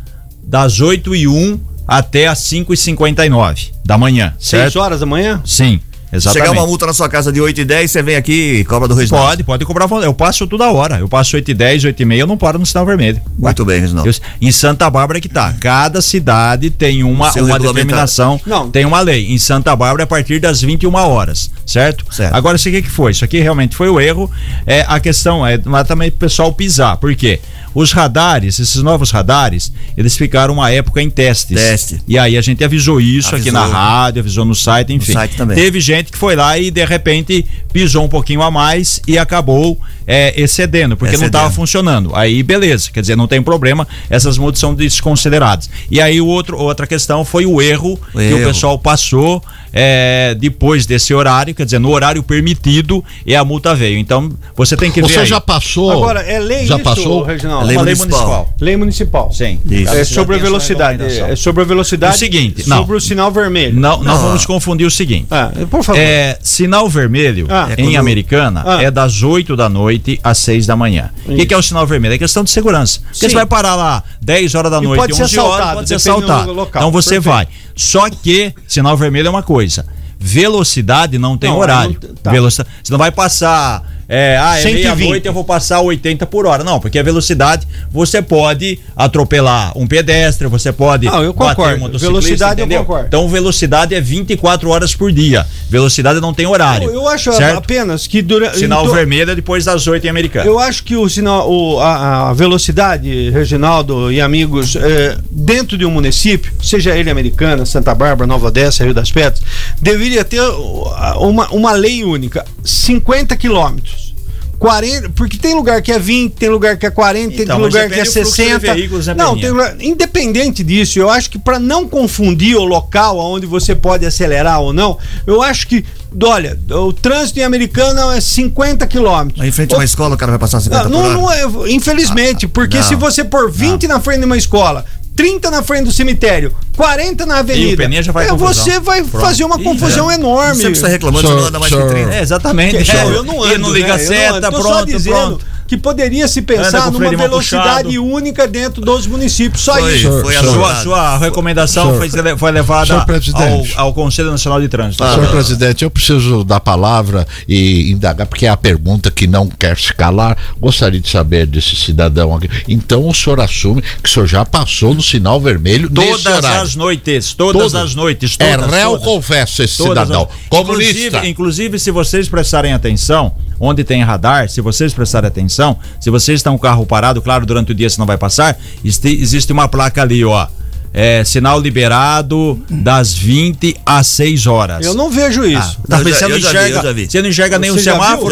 das 8 e 1 até as 5 e 59 da manhã, Seis certo? horas da manhã? Sim, exatamente. Chegar uma multa na sua casa de 8 e 10, você vem aqui e cobra do Reginaldo. Pode, pode cobrar. Eu passo toda hora. Eu passo 8 e 10, 8 e meia, eu não paro no sinal vermelho. Muito bem, Reginaldo. Eu- em Santa Bárbara que tá. Cada cidade tem uma, Seu uma determinação, Não. tem uma lei. Em Santa Bárbara é a partir das 21 horas, certo? Certo. Agora, isso aqui que foi? Isso aqui realmente foi o erro. É, a questão é lá também pro pessoal pisar. Por quê? Os radares, esses novos radares, eles ficaram uma época em testes. Teste. E aí a gente avisou isso aqui na Avisou. rádio, avisou no site, enfim. site também. Teve gente que foi lá e de repente pisou um pouquinho a mais e acabou é, excedendo, porque não Excedendo. estava funcionando. Aí beleza, quer dizer, não tem problema, essas multas são desconsideradas. E aí o outro, outra questão foi o erro O que o pessoal passou é, depois desse horário, quer dizer, no horário permitido e a multa veio. Então você tem que ver. Você aí. já passou? Agora, é lei Já isso, passou? Reginaldo? Lei Uma lei municipal. municipal. Lei municipal. Sim. Isso. É sobre a tem essa velocidade. É sobre a velocidade. O seguinte, sobre não. o sinal vermelho. Não, não Não. vamos confundir o seguinte. Ah, por favor. É, sinal vermelho Ah. É em quando- Americana Ah. é das 8 da noite às 6 da manhã. O que, que é o sinal vermelho? É questão de segurança. Porque Sim. você vai parar lá 10 horas da noite, pode ser 11 horas, assaltado, pode ser assaltado. Então você Perfeito. vai. Só que sinal vermelho é uma coisa. Velocidade não tem Não, horário. aí não- tá. Velocidade, você não vai passar. É, ah, é 120. meia-noite, eu vou passar 80 por hora. Não, porque a velocidade você pode atropelar um pedestre, você pode. Não, eu bater concordo. um motociclista, Velocidade eu entendeu? concordo. Então velocidade é 24 horas por dia. Velocidade não tem horário. eu, eu acho certo? apenas que durante. Sinal vermelho é depois das 8 em americano. Eu acho que o sinal, o- a, a velocidade, Reginaldo e amigos, é, dentro de um município, seja ele americana, Santa Bárbara, Nova Odessa, Rio das Pedras, deveria ter uma, uma lei única: 50 quilômetros. 40, porque tem lugar que é 20, tem lugar que é 40, Então, tem lugar que é depende do fluxo de 60. veículos, né, não, tem lugar, independente disso, eu acho que para não confundir o local onde você pode acelerar ou não, eu acho que, olha, o trânsito em Americana é 50 quilômetros. Aí em frente a uma escola, o cara vai passar 50 Não, não, não é, infelizmente, porque não. se você pôr 20 na frente de uma escola, 30 na frente do cemitério, 40 na avenida, já vai é, você vai Pronto. fazer uma Ih, confusão é. enorme. Você está reclamando, Senhor- não anda mais que senhor- 30. É, exatamente. É, eu não ando, E não liga né? Eu não seta, ando. Tô pronto, só dizendo pronto. Que poderia se pensar numa velocidade puxado. única dentro dos municípios. Só Foi, isso. foi Senhor- anulado. Sua, sua recomendação Senhor- foi, foi levada ao, ao Conselho Nacional de Trânsito. Ah, Senhor não. presidente, eu preciso da palavra e indagar, porque é a pergunta que não quer se calar. Gostaria de saber desse cidadão aqui. Então o senhor assume que o senhor já passou no sinal vermelho Todas as noites, todas Todas. as noites, É todas, réu, todas. confesso, esse cidadão. as- Comunista. Inclusive, inclusive, se vocês prestarem atenção, onde tem radar, se vocês prestarem atenção, se vocês estão com o carro parado, claro, durante o dia você não vai passar, este- existe uma placa ali, ó. É, sinal liberado das 20 às 6 horas. Eu não vejo isso. Tá, Eu mas já- você não enxerga, vi. você não enxerga nem o Você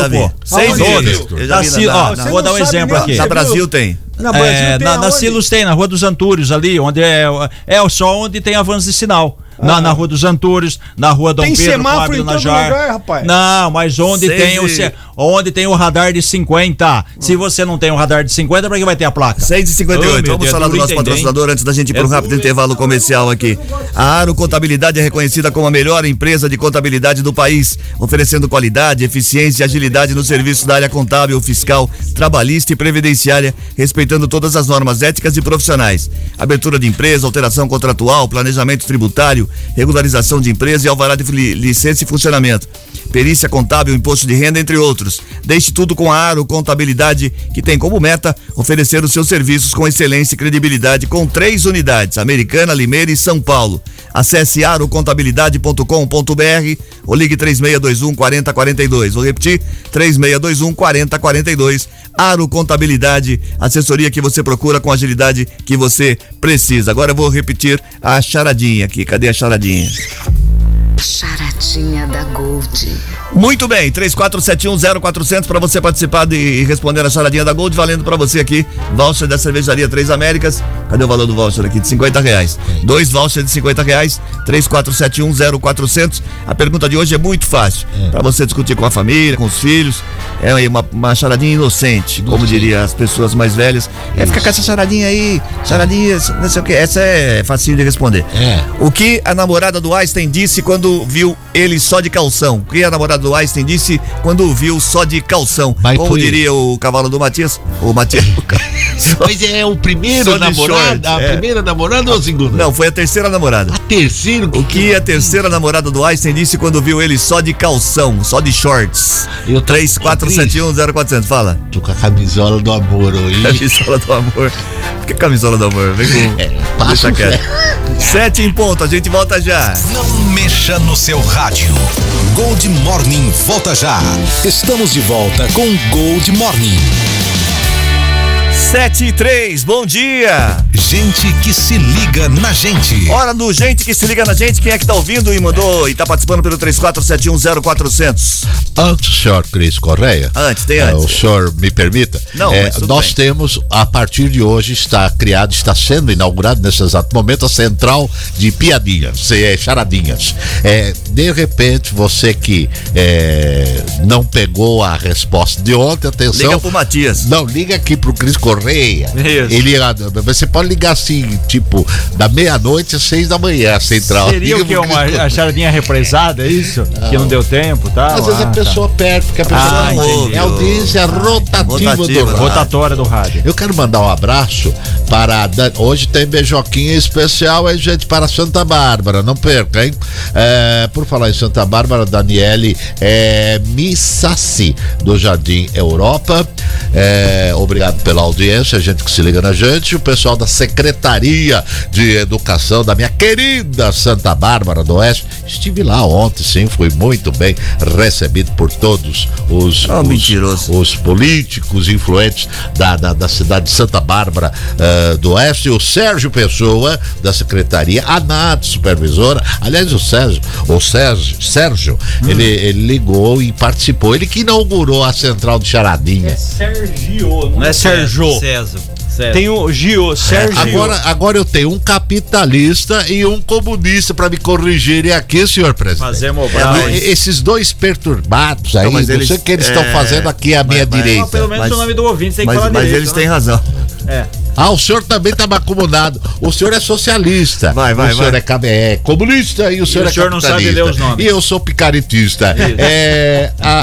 vi. pô. Seis Aonde vezes. viu? Eu já Da vi Sil- na- ó, na- Você vou dar um exemplo aqui. Na Você Brasil viu? tem. Na É, tem na, na? Silos tem, na Rua dos Antúrios ali, onde é, é só onde tem avanço de sinal. Na, na Rua dos Antúrios, na Rua Dom Tem Pedro, semáforo a em todo Najar. lugar, rapaz. Não, mas onde Seis tem o onde tem o radar de 50. Se você não tem o radar de 50, pra que vai ter a placa? 6 e 58 Ô, meu Vamos Deus, falar do nosso patrocinador antes da gente ir para um É rápido duro intervalo comercial aqui. A Aro Contabilidade é reconhecida como a melhor empresa de contabilidade do país, oferecendo qualidade, eficiência e agilidade no serviço da área contábil, fiscal, trabalhista e previdenciária, respeitando todas as normas éticas e profissionais. Abertura de empresa, alteração contratual, planejamento tributário, regularização de empresa e alvará de li- licença e funcionamento. Perícia contábil, imposto de renda, entre outros. Deixe tudo com a Aro Contabilidade, que tem como meta oferecer os seus serviços com excelência e credibilidade com três unidades: Americana, Limeira e São Paulo. Acesse arocontabilidade.com.br ou ligue 3621 4042. Vou repetir: 3621 4042. Aro Contabilidade, assessoria que você procura com agilidade que você precisa. Agora eu vou repetir a charadinha aqui. Cadê a charadinha? Charadinha da Gold. Muito bem, 34710400 para você participar de, e responder a charadinha da Gold, valendo para você aqui, voucher da cervejaria Três Américas. Cadê o valor do voucher aqui? De 50 reais. Dois vouchers de 50 reais, 34710400. A pergunta de hoje é muito fácil, para você discutir com a família, com os filhos. É uma, uma charadinha inocente, como diria as pessoas mais velhas. É ficar com essa charadinha aí, charadinha, não sei o que. Essa é facinho de responder. É. O que a namorada do Einstein disse quando viu ele só de calção? O que a namorada do Einstein disse quando o viu só de calção? Mas Como diria o cavalo do Matias? O Matias. <laughs> o ca- só- Mas é o primeiro namorado, short, a é. primeira namorada ou a segunda? Não, foi a terceira namorada. A terceira, O que a terceira namorada do Einstein disse quando viu ele só de calção, só de shorts? Eu tô- 34710400, fala. Tô com a camisola do amor aí. <laughs> Camisola do amor. Por que camisola do amor? Vem com. É, passa Deixa o quieto. Sete em ponto, a gente volta já. Não mexa no seu rádio. Gold Morning volta já. Estamos de volta com Gold Morning. Sete e três, bom dia. Gente que se liga na gente. Hora do gente que se liga na gente. Quem é que tá ouvindo e mandou e tá participando pelo 34710400? Antes, senhor Cris Correia. Antes, tem eh, antes. o senhor me permita? Não, tudo nós bem. temos, a partir de hoje, está criado, está sendo inaugurado nesse exato momento a central de piadinhas, eh, charadinhas. Eh, de repente, você que eh, não pegou a resposta de ontem, atenção. Liga pro Matias. Não, liga aqui pro Cris Correia. Isso. Ele, ah, você pode ligar assim, tipo, da meia-noite às seis da manhã, a central. Seria o que? Uma a charadinha represada, é isso? Que não deu tempo, tá? Às vezes a Ah, tá. pessoa perde, porque a pessoa Ah, não ouve. É audiência rotativa, Rotativa, do rádio. Rotatória do rádio. Eu quero mandar um abraço para. Hoje tem beijoquinha especial aí, gente, para Santa Bárbara. Não perca, hein? É, por falar em Santa Bárbara, Daniele é, Missassi, do Jardim Europa. É, obrigado pela audiência, a gente que se liga na gente. O pessoal da Secretaria de Educação da minha querida Santa Bárbara do Oeste. Estive lá ontem, sim, fui muito bem recebido por todos os, Ah, os, os políticos influentes da, da, da cidade de Santa Bárbara eh, do Oeste, o Sérgio Pessoa, da Secretaria, a NAT, supervisora. Aliás, o Sérgio, o Sérgio, Sérgio ele, ele ligou e participou. Ele que inaugurou a central de charadinha. Sergio, Não é Sérgio. César. César. Tem o Gio, Sérgio. Agora, agora eu tenho um capitalista e um comunista para me corrigirem aqui, senhor presidente. Fazer Não, mobile. esses dois perturbados aí, Não, não, mas eles- sei o que eles estão é, fazendo aqui à minha mas- mas- direita. Pelo menos Mas- o nome do ouvinte tem que Mas, falar mas direito, eles né? têm razão. É. Ah, o senhor também tá acomodado. O senhor é socialista. Vai, vai, O senhor vai. é, é comunista e o senhor o é senhor não sabe ler os nomes. E eu sou picaretista. É. A, a,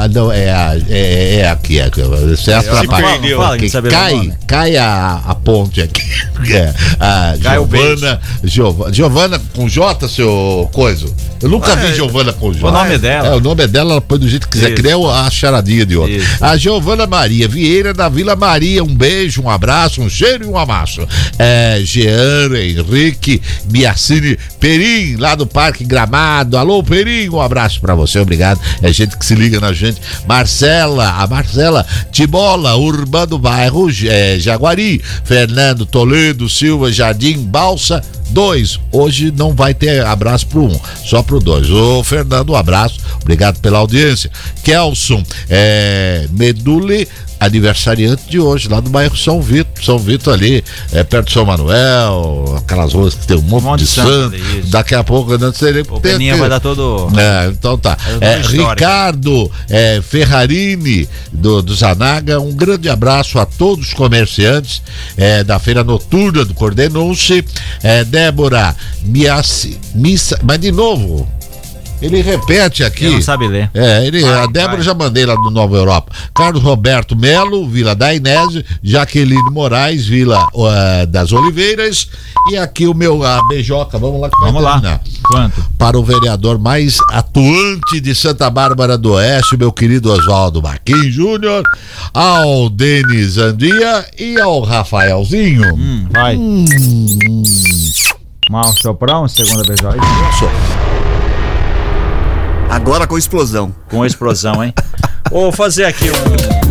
a, a- não, é, a, é, é aqui. É, você atrapalha. sabe ler o cai, cai a, a ponte aqui. <laughs> É, a Cai o Giovana, Giova- Giovana com J, seu coiso. Eu nunca Ah, vi é. Giovana com J. O nome dela. É, o nome dela, ela põe do jeito que quiser, Isso. que nem a charadinha de ontem. Isso. A Giovana Maria Vieira da Vila Maria, um beijo, um abraço, um cheiro e um amasso. É, Jean, Henrique, Biacine, Perim, lá do Parque Gramado. Alô, Perim, um abraço pra você, obrigado. É gente que se liga na gente. Marcela, a Marcela Tibola, Urbano Bairro, é, Jaguari, Fernando Toledo, Silva, Jardim, Balsa. Dois, hoje não vai ter abraço pro um, só pro dois. Ô Fernando, um abraço, obrigado pela audiência. Kelson, é, Medule, aniversariante de hoje, lá do bairro São Vito. São Vito ali, é, perto de São Manuel, aquelas ruas que tem um monte, monte de de santo santo. Daqui a pouco, não sei O Peninha vai dar todo. é, então tá. É É. Ricardo é, Ferrarini, do, do Zanaga, um grande abraço a todos os comerciantes é, da feira noturna do Cordenunce. É, Débora Miassi, Missa, mas de novo, ele repete aqui. Ele não sabe ler. É, ele, Vai, a Débora vai. já mandei lá do Nova Europa. Carlos Roberto Melo, Vila da Inésio, Jaqueline Moraes, Vila eh, das Oliveiras. E aqui o meu a beijoca, vamos lá que Vamos lá. Quanto? para o vereador mais atuante de Santa Bárbara do Oeste, meu querido Oswaldo Marquinhos Júnior, ao Denis Andia e ao Rafaelzinho. Hum, vai. Mal soprão, segunda vez. ó. Agora com explosão. Com explosão, hein? <laughs> Vou fazer aqui um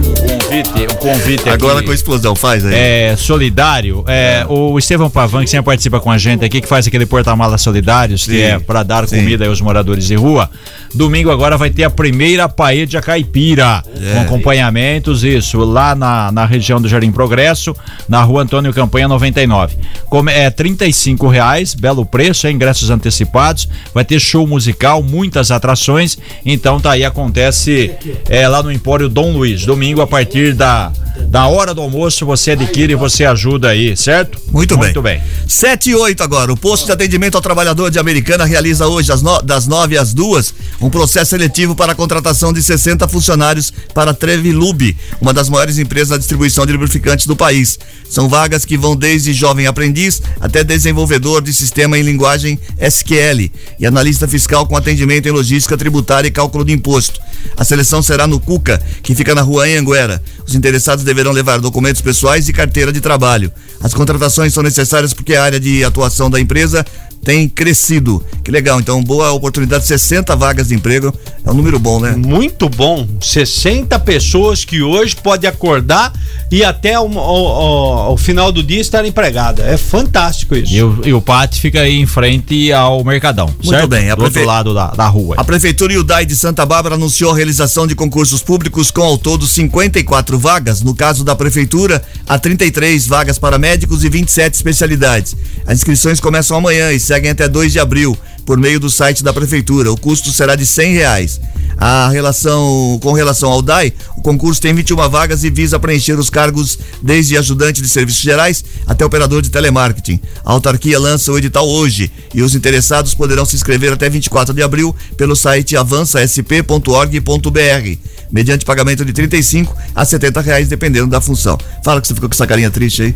convite, um convite Agora aqui. com explosão, faz aí. é, solidário. É, O Estevão Pavan, que sempre participa com a gente aqui, que faz aquele porta-malas solidários, que Sim, é para dar sim. comida aos moradores de rua. Domingo agora vai ter a primeira paella caipira, É. com acompanhamentos, isso, lá na, na região do Jardim Progresso, na rua Antônio Campanha 99. Come, é 35 reais, belo preço, é, ingressos antecipados, vai ter show musical, muitas atrações, então tá aí, acontece é, lá no Empório Dom Luiz, domingo a partir da, da hora do almoço, você adquire e você ajuda aí, certo? Muito bem. Muito bem. 7 e 8 agora. O posto de atendimento ao trabalhador de Americana realiza hoje, das, no, das 9 às 2, um processo seletivo para a contratação de 60 funcionários para a Trevilube, uma das maiores empresas na distribuição de lubrificantes do país. São vagas que vão desde jovem aprendiz até desenvolvedor de sistema em linguagem SQL e analista fiscal com atendimento em logística tributária e cálculo de imposto. A seleção será no Cuca, que fica na rua Anhanguera. Os interessados deverão levar documentos pessoais e carteira de trabalho. As contratações são necessárias porque a área de atuação da empresa tem crescido. Que legal, então boa oportunidade, 60 vagas de emprego. É um número bom, né? Muito bom. 60 pessoas que hoje pode acordar e até o, o- o- ao final do dia estar empregada. É fantástico isso. E o, e o pátio fica aí em frente ao Mercadão, Muito certo? bem, a Do outro lado da, da rua. A Prefeitura e o DAI de Santa Bárbara anunciou a realização de concursos públicos com ao todo 54 vagas. No caso da Prefeitura, há 33 vagas para médicos e 27 especialidades. As inscrições começam amanhã e seguem até 2 de abril, por meio do site da Prefeitura. O custo será de 100 reais. A relação, com relação ao DAI, o concurso tem 21 vagas e visa preencher os cargos desde ajudante de serviços gerais até operador de telemarketing. A autarquia lança o edital hoje e os interessados poderão se inscrever até 24 de abril pelo site avançasp.org.br, mediante pagamento de 35 a 70 reais, dependendo da função. Fala que você ficou com essa carinha triste aí.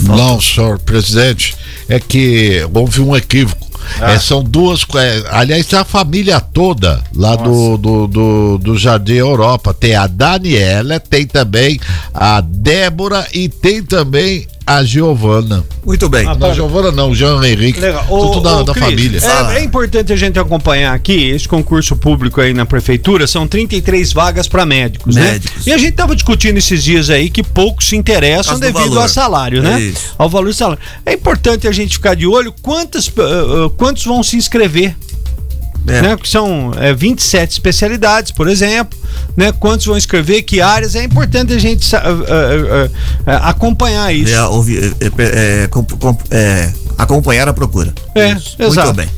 Não, senhor presidente, é que houve um equívoco. É, são duas. é, aliás, a família toda lá do, do, do, do Jardim Europa. Tem a Daniela, tem também a Débora e tem também a Giovana. Muito bem. Não, Giovana não, Jean Henrique. Legal. Tudo da, da Cris, família. É, é importante a gente acompanhar aqui esse concurso público aí na prefeitura. São 33 vagas para médicos, Médicos. né? E a gente tava discutindo esses dias aí que poucos se interessam devido ao salário, né? Isso. Ao valor do salário. É importante a gente ficar de olho quantas, uh, uh, quantos vão se inscrever. É. Né, que são é, 27 especialidades, por exemplo, né? Quantos vão inscrever, que áreas, é importante a gente uh, uh, uh, acompanhar isso. É, ouvi- é, é, é, é, acompanhar a procura. É, Muito exato. bem.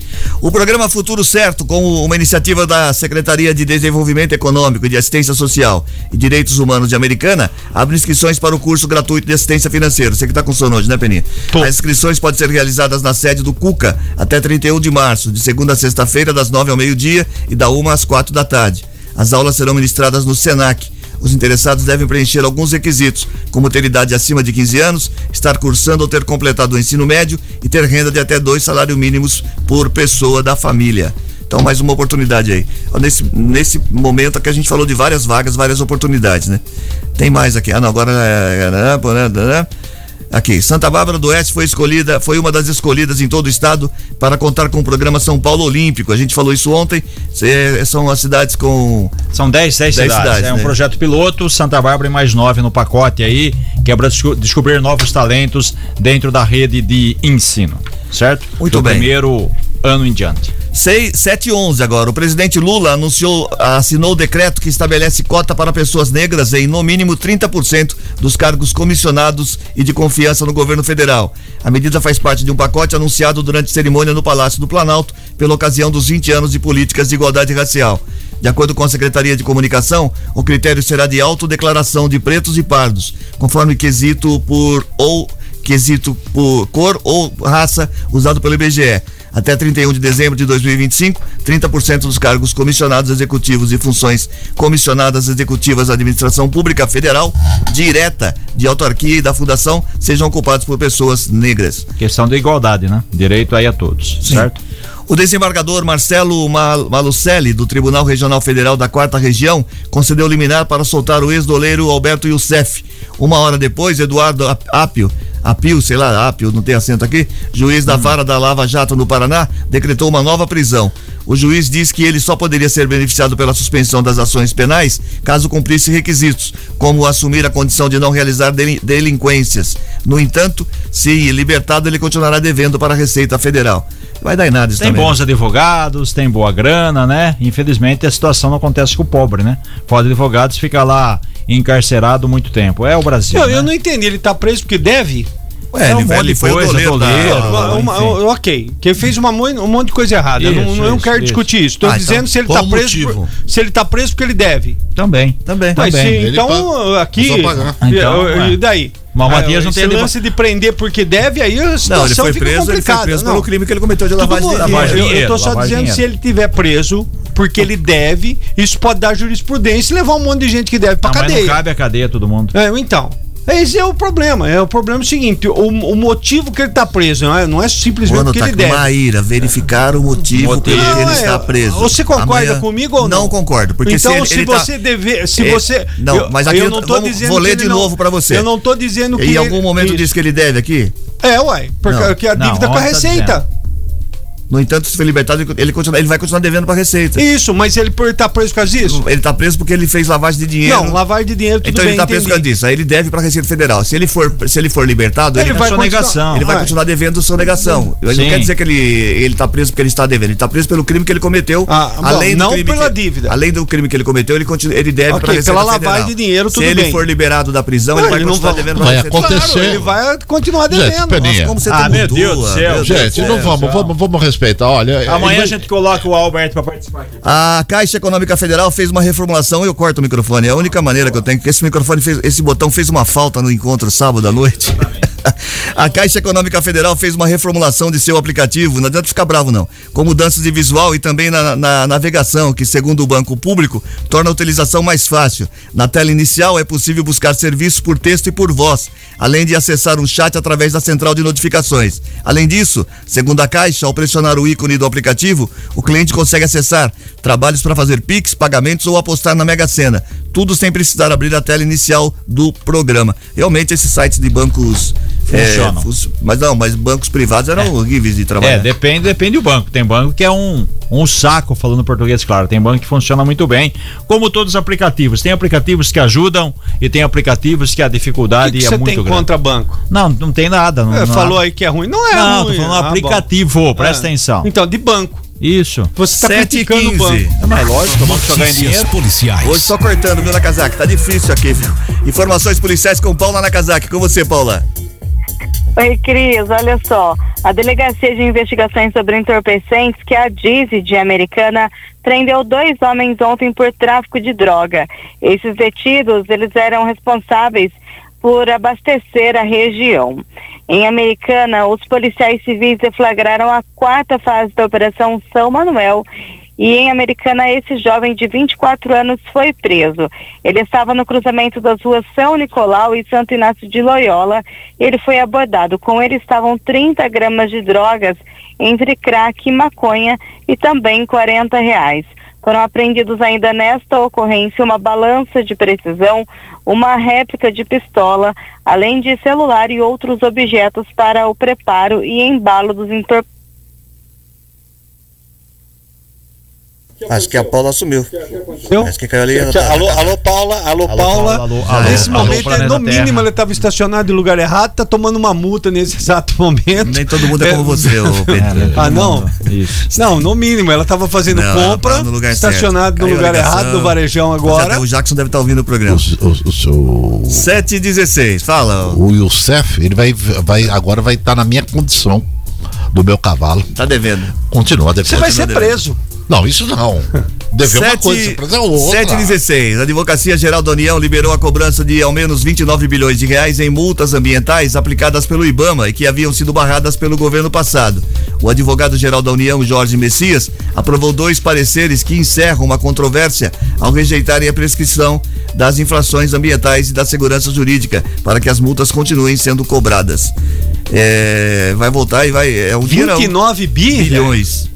O programa Futuro Certo, com uma iniciativa da Secretaria de Desenvolvimento Econômico e de Assistência Social e Direitos Humanos de Americana, abre inscrições para o curso gratuito de assistência financeira. Você que está com sono hoje, né, Peninha? Tô. As inscrições podem ser realizadas na sede do Cuca até 31 de março, de segunda a sexta-feira, das 9 ao meio-dia e da 1 às 4 da tarde. As aulas serão ministradas no SENAC. Os interessados devem preencher alguns requisitos, como ter idade acima de 15 anos, estar cursando ou ter completado o ensino médio e ter renda de até dois salários mínimos por pessoa da família. Então, mais uma oportunidade aí. Nesse, nesse momento que a gente falou de várias vagas, várias oportunidades, né? Tem mais aqui. Ah, não, agora é. Aqui, Santa Bárbara do Oeste foi escolhida, foi uma das escolhidas em todo o estado para contar com o programa São Paulo Olímpico. A gente falou isso ontem. Cê- são as cidades com São 10, 10 Dez cidades. cidades, é um né? projeto piloto, Santa Bárbara e mais nove no pacote aí, que é para desco- descobrir novos talentos dentro da rede de ensino, certo? Muito Do bem. primeiro ano em diante. 711 agora. O presidente Lula anunciou, assinou o decreto que estabelece cota para pessoas negras em no mínimo 30% dos cargos comissionados e de confiança no governo federal. A medida faz parte de um pacote anunciado durante cerimônia no Palácio do Planalto pela ocasião dos 20 anos de políticas de igualdade racial. De acordo com a Secretaria de Comunicação, o critério será de autodeclaração de pretos e pardos, conforme quesito por ou quesito por cor ou raça usado pelo IBGE. Até 31 de dezembro de 2025, 30% dos cargos comissionados executivos e funções comissionadas executivas da administração pública federal, direta, de autarquia e da fundação, sejam ocupados por pessoas negras. Questão da igualdade, né? Direito aí a todos, Sim. certo? O desembargador Marcelo Mal Malucelli, do Tribunal Regional Federal da Quarta Região, concedeu liminar para soltar o ex-doleiro Alberto Youssef. Uma hora depois, Eduardo Apio, Apio, sei lá, Apio, não tem acento aqui, juiz da vara da Lava Jato no Paraná, decretou uma nova prisão. O juiz diz que ele só poderia ser beneficiado pela suspensão das ações penais caso cumprisse requisitos, como assumir a condição de não realizar delinquências. No entanto, se libertado, ele continuará devendo para a Receita Federal. Vai dar em nada isso Tem também. bons advogados, tem boa grana, né? Infelizmente a situação não acontece com o pobre, né? Pode advogados fica lá encarcerado muito tempo. É o Brasil. Eu, né? eu não entendi, ele tá preso porque deve? Ué, É um ele, monte ele de foi coisa, doleiro, doleiro, Uma- uma- enfim. ok, que ele fez uma, um monte de coisa errada. Eu não, Isso, eu não isso, quero isso. discutir isso. Tô Ah, então, dizendo se ele tá o preso. por- se ele tá preso porque ele deve. Também. Também. Mas Também. se, então, paga. aqui. É pagar. Então, e, é. e daí? Mas o Ah, Matias não esse tem advo- lance de prender porque deve, aí a Não, ele situação foi fica preso, ele foi complicada. preso não. pelo crime que ele cometeu de lavagem de lavagem eu, eu dinheiro, tô só dizendo dinheiro. se ele tiver preso porque ele deve, isso pode dar jurisprudência e levar um monte de gente que deve pra Não, mas cadeia. não cabe a cadeia todo mundo. É, então. Esse é o problema. É o problema é o seguinte: o, o motivo que ele tá preso não é, não é simplesmente Mano, porque tá ele deve. uma ira, verificar o motivo, Motivo. pelo que Não, ele é, está preso. Você concorda comigo ou não? Não concordo, porque então, se, ele, se ele tá- você dever, se É, você não, eu, mas aqui eu não tô vamos- dizendo vou ler que de não- novo pra você. Eu não tô dizendo que Em algum momento isso. disse que ele deve aqui. É, uai, porque Não. que a Não, dívida com a tá receita. No entanto, se for libertado, ele, continua- ele vai continuar devendo pra Receita. Isso, mas ele por tá preso por causa disso? Ele tá preso porque ele fez lavagem de dinheiro. Não, lavagem de dinheiro tudo então bem, ele tá preso por causa disso. Aí ele deve pra Receita Federal. Se ele for, se ele for libertado, Ele ele, vai negação. ele vai Ué. continuar devendo sonegação. Não Sim. quer dizer que ele, ele tá preso porque ele está devendo. Ele tá preso pelo crime que ele cometeu. Ah, bom, além do não crime pela que- dívida. Além do crime que ele cometeu, ele, continua, ele deve Ok, pra Receita pela lavagem Federal. de dinheiro, tudo Se ele bem. for liberado da prisão, Não, ele vai ele não continuar vai- devendo pra vai Receita acontecer. Federal. Claro, ele vai continuar Gente, devendo. Peninha. Como você Ah, tá meu Deus do ah, céu. Gente, não vamos, vamos, vamos Olha, Amanhã ele a gente coloca o Alberto pra participar aqui. A Caixa Econômica Federal fez uma reformulação. Eu corto o microfone. É a única maneira que eu tenho. Que esse microfone fez, esse botão fez uma falta no encontro sábado à noite. <laughs> A Caixa Econômica Federal fez uma reformulação de seu aplicativo. Não adianta ficar bravo, não. Com mudanças de visual e também na, na navegação, que, segundo o Banco Público, torna a utilização mais fácil. Na tela inicial é possível buscar serviços por texto e por voz, além de acessar um chat através da central de notificações. Além disso, segundo a Caixa, ao pressionar o ícone do aplicativo, o cliente consegue acessar trabalhos para fazer Pix, pagamentos ou apostar na Mega Sena. Tudo sem precisar abrir a tela inicial do programa. Realmente, esses sites de bancos. Funcionam. é, mas não, mas bancos privados eram horríveis de trabalhar. É, depende, depende do banco. Tem banco que é um, um saco, falando português, claro. Tem banco que funciona muito bem, como todos os aplicativos. Tem aplicativos que ajudam e tem aplicativos que a O dificuldade que, que é você muito tem grande. contra banco? Não, não tem nada. Não, É, não falou há- aí que é ruim. Não é Não, ruim. tô falando Ah, bom. aplicativo, presta É. atenção. Então, de banco. Isso. Você tá 7 criticando o 15. banco. É mais lógico, vamos jogar em dinheiro. policiais. Hoje só cortando, viu, Nakazaki? Tá difícil aqui, viu? Informações policiais com Paula Nakazaki. Com você, Paula. Oi, Cris, olha só. A Delegacia de Investigações sobre Entorpecentes, que é a DISE de Americana, prendeu dois homens ontem por tráfico de droga. Esses detidos, eles eram responsáveis por abastecer a região. Em Americana, os policiais civis deflagraram a quarta fase da Operação São Manuel e em Americana, esse jovem de 24 anos foi preso. Ele estava no cruzamento das ruas São Nicolau e Santo Inácio de Loyola. Ele foi abordado. Com ele estavam 30 gramas de drogas, entre crack e maconha, e também 40 reais. Foram apreendidos ainda nesta ocorrência uma balança de precisão, uma réplica de pistola, além de celular e outros objetos para o preparo e embalo dos entorpecentes. Acho que a Paula assumiu. Eu? Acho que caiu ali. ela tá- Alô, alô, Paula, alô, Paula. Paula, alô, alô, Nesse alô, momento, planeta no mínimo, Terra. ele estava estacionado em lugar errado, tá tomando uma multa nesse exato momento. Nem todo mundo é como você, ô <laughs> Pedro. Ah, não? Isso. Não, no mínimo, ela estava fazendo Não, compra, ela tá no lugar no errado, do varejão agora. O Jackson deve estar ouvindo o programa. O, o, o seu 7 e 16, fala. o Youssef, ele vai, vai agora vai estar na minha condição do meu cavalo. Tá devendo. Continua devendo. Você vai ser devendo. preso. Não, isso não. <laughs> Dever uma coisa, é outra. 7 e 16. A Advocacia Geral da União liberou a cobrança de ao menos 29 bilhões de reais em multas ambientais aplicadas pelo IBAMA e que haviam sido barradas pelo governo passado. O advogado-geral da União, Jorge Messias, aprovou dois pareceres que encerram uma controvérsia ao rejeitarem a prescrição das infrações ambientais e da segurança jurídica para que as multas continuem sendo cobradas. É, vai voltar e vai. É um dinheiro 29 bi? bilhões.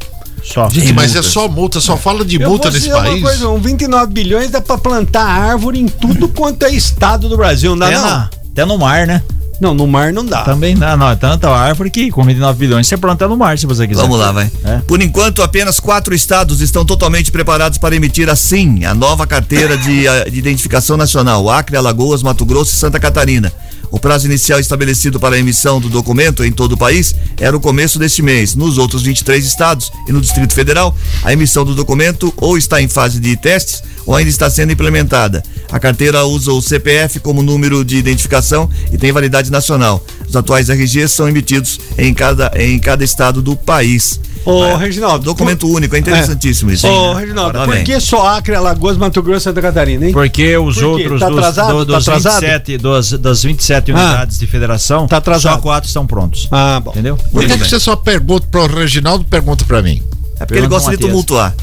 Só. Gente, mas é multas. só multa, só fala de Eu multa vou nesse dizer uma país. coisa, um 29 bilhões dá pra plantar árvore em tudo quanto é estado do Brasil, não dá Até, não? na- até no mar, né? Não, no mar não dá. Também dá, não. É tanta árvore que com 29 bilhões você planta no mar, se você quiser. Vamos lá, vai. É. Por enquanto, apenas quatro estados estão totalmente preparados para emitir a SIM, a nova carteira de, <laughs> eh, de identificação nacional: Acre, Alagoas, Mato Grosso e Santa Catarina. O prazo inicial estabelecido para a emissão do documento em todo o país era o começo deste mês. Nos outros 23 estados e no Distrito Federal, a emissão do documento ou está em fase de testes ou ainda está sendo implementada. A carteira usa o CPF como número de identificação e tem validade nacional. Os atuais RGs são emitidos em cada, em cada estado do país. Ô, É, Reginaldo. Documento único, é interessantíssimo isso. Ô, hein? Reginaldo, Agora por que só Acre, Alagoas, Mato Grosso e Santa Catarina, hein? Porque os Por outros Tá dos, atrasado? do- Tá dos atrasado? 27, dos, das 27 Ah. unidades de federação, Tá atrasado. só quatro estão prontos. Ah, bom. Entendeu? Por que, que você só pergunta pro Reginaldo pergunta pra mim? É porque ele gosta de tumultuar.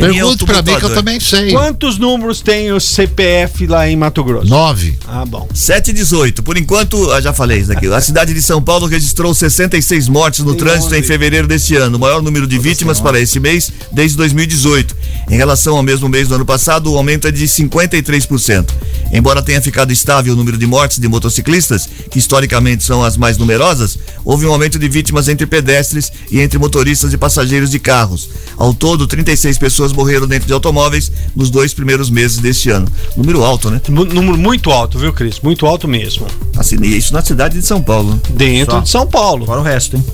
Pergunte pra mim que eu também sei. Quantos números tem o CPF lá em Mato Grosso? Nove. Ah, bom. 7 e 18. Por enquanto, ah, já falei isso daqui. A cidade de São Paulo registrou 66 mortes no Tem trânsito em onze. fevereiro deste ano, o maior número de vítimas para esse mês desde 2018. Em relação ao mesmo mês do ano passado, o aumento é de 53%. Embora tenha ficado estável o número de mortes de motociclistas, que historicamente são as mais numerosas, houve um aumento de vítimas entre pedestres e entre motoristas e passageiros de carros. Ao todo, 36 pessoas morreram dentro de automóveis nos dois primeiros meses deste ano. Número alto, né? Mu- Número muito alto, viu, Cris? Muito alto mesmo. Assim, isso na cidade de São Paulo. né? Dentro Só. de São Paulo. Fora o resto, hein?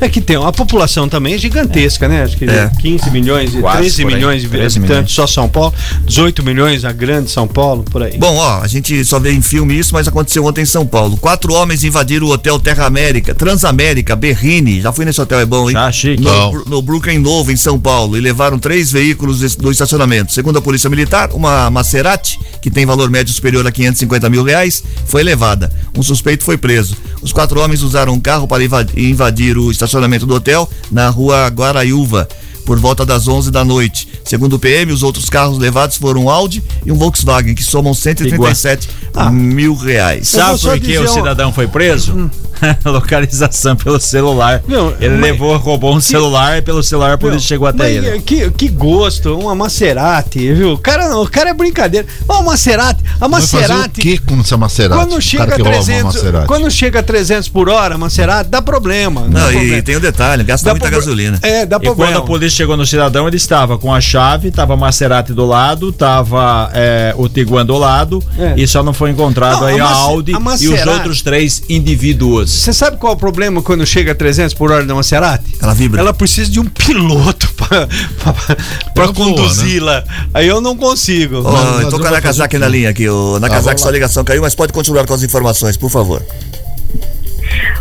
É que tem, a população também é gigantesca, né? Acho que É. 15 milhões, e Quase 13 por aí. milhões de 13 habitantes milhões. só São Paulo, 18 milhões a grande São Paulo, por aí. Bom, ó, a gente só vê em filme isso, mas aconteceu ontem em São Paulo. Quatro homens invadiram o hotel Terra América, Transamérica, Berrini. Já fui nesse hotel, é bom, hein? Já, chique. No, no Brooklyn Novo, em São Paulo, e levaram três veículos des- do estacionamento. Segundo a Polícia Militar, uma Maserati, que tem valor médio superior a 550 mil reais, foi levada. Um suspeito foi preso. Os quatro homens usaram um carro para inva- invadir o estacionamento do hotel na rua Guaraiúva. Por volta das 11 da noite. Segundo o PM, os outros carros levados foram um Audi e um Volkswagen, que somam 137 mil reais. Sabe por que o cidadão foi preso? <laughs> Localização pelo celular. Não, ele mas- levou, roubou um celular e pelo celular a polícia chegou até Mas, ele. Que, que gosto, uma Maserati, viu? O cara, não- o cara é brincadeira. Ó, Maserati, a Vai fazer o Maserati. que com essa Maserati? Quando chega, a que rouba uma 300, Maserati. quando chega a 300 por hora, Maserati, dá problema. dá Não, problema. e tem o detalhe, gasta Dá muita pro- gasolina. É, dá E problema. quando a polícia chegou no cidadão, ele estava com a chave, estava a Maserati do lado, estava é, o Tiguan do lado, É. e só não foi encontrado Não, aí a a, Mace- Audi a e os Maserati- outros três indivíduos. Você sabe qual é o problema quando chega a 300 por hora da Maserati? Ela vibra. Ela precisa de um piloto <laughs> voa, conduzi-la. Aí eu não consigo. Eu com a vou Nakazaki na o linha aqui. O Ah, Nakazaki, sua ligação caiu, mas pode continuar com as informações, por favor.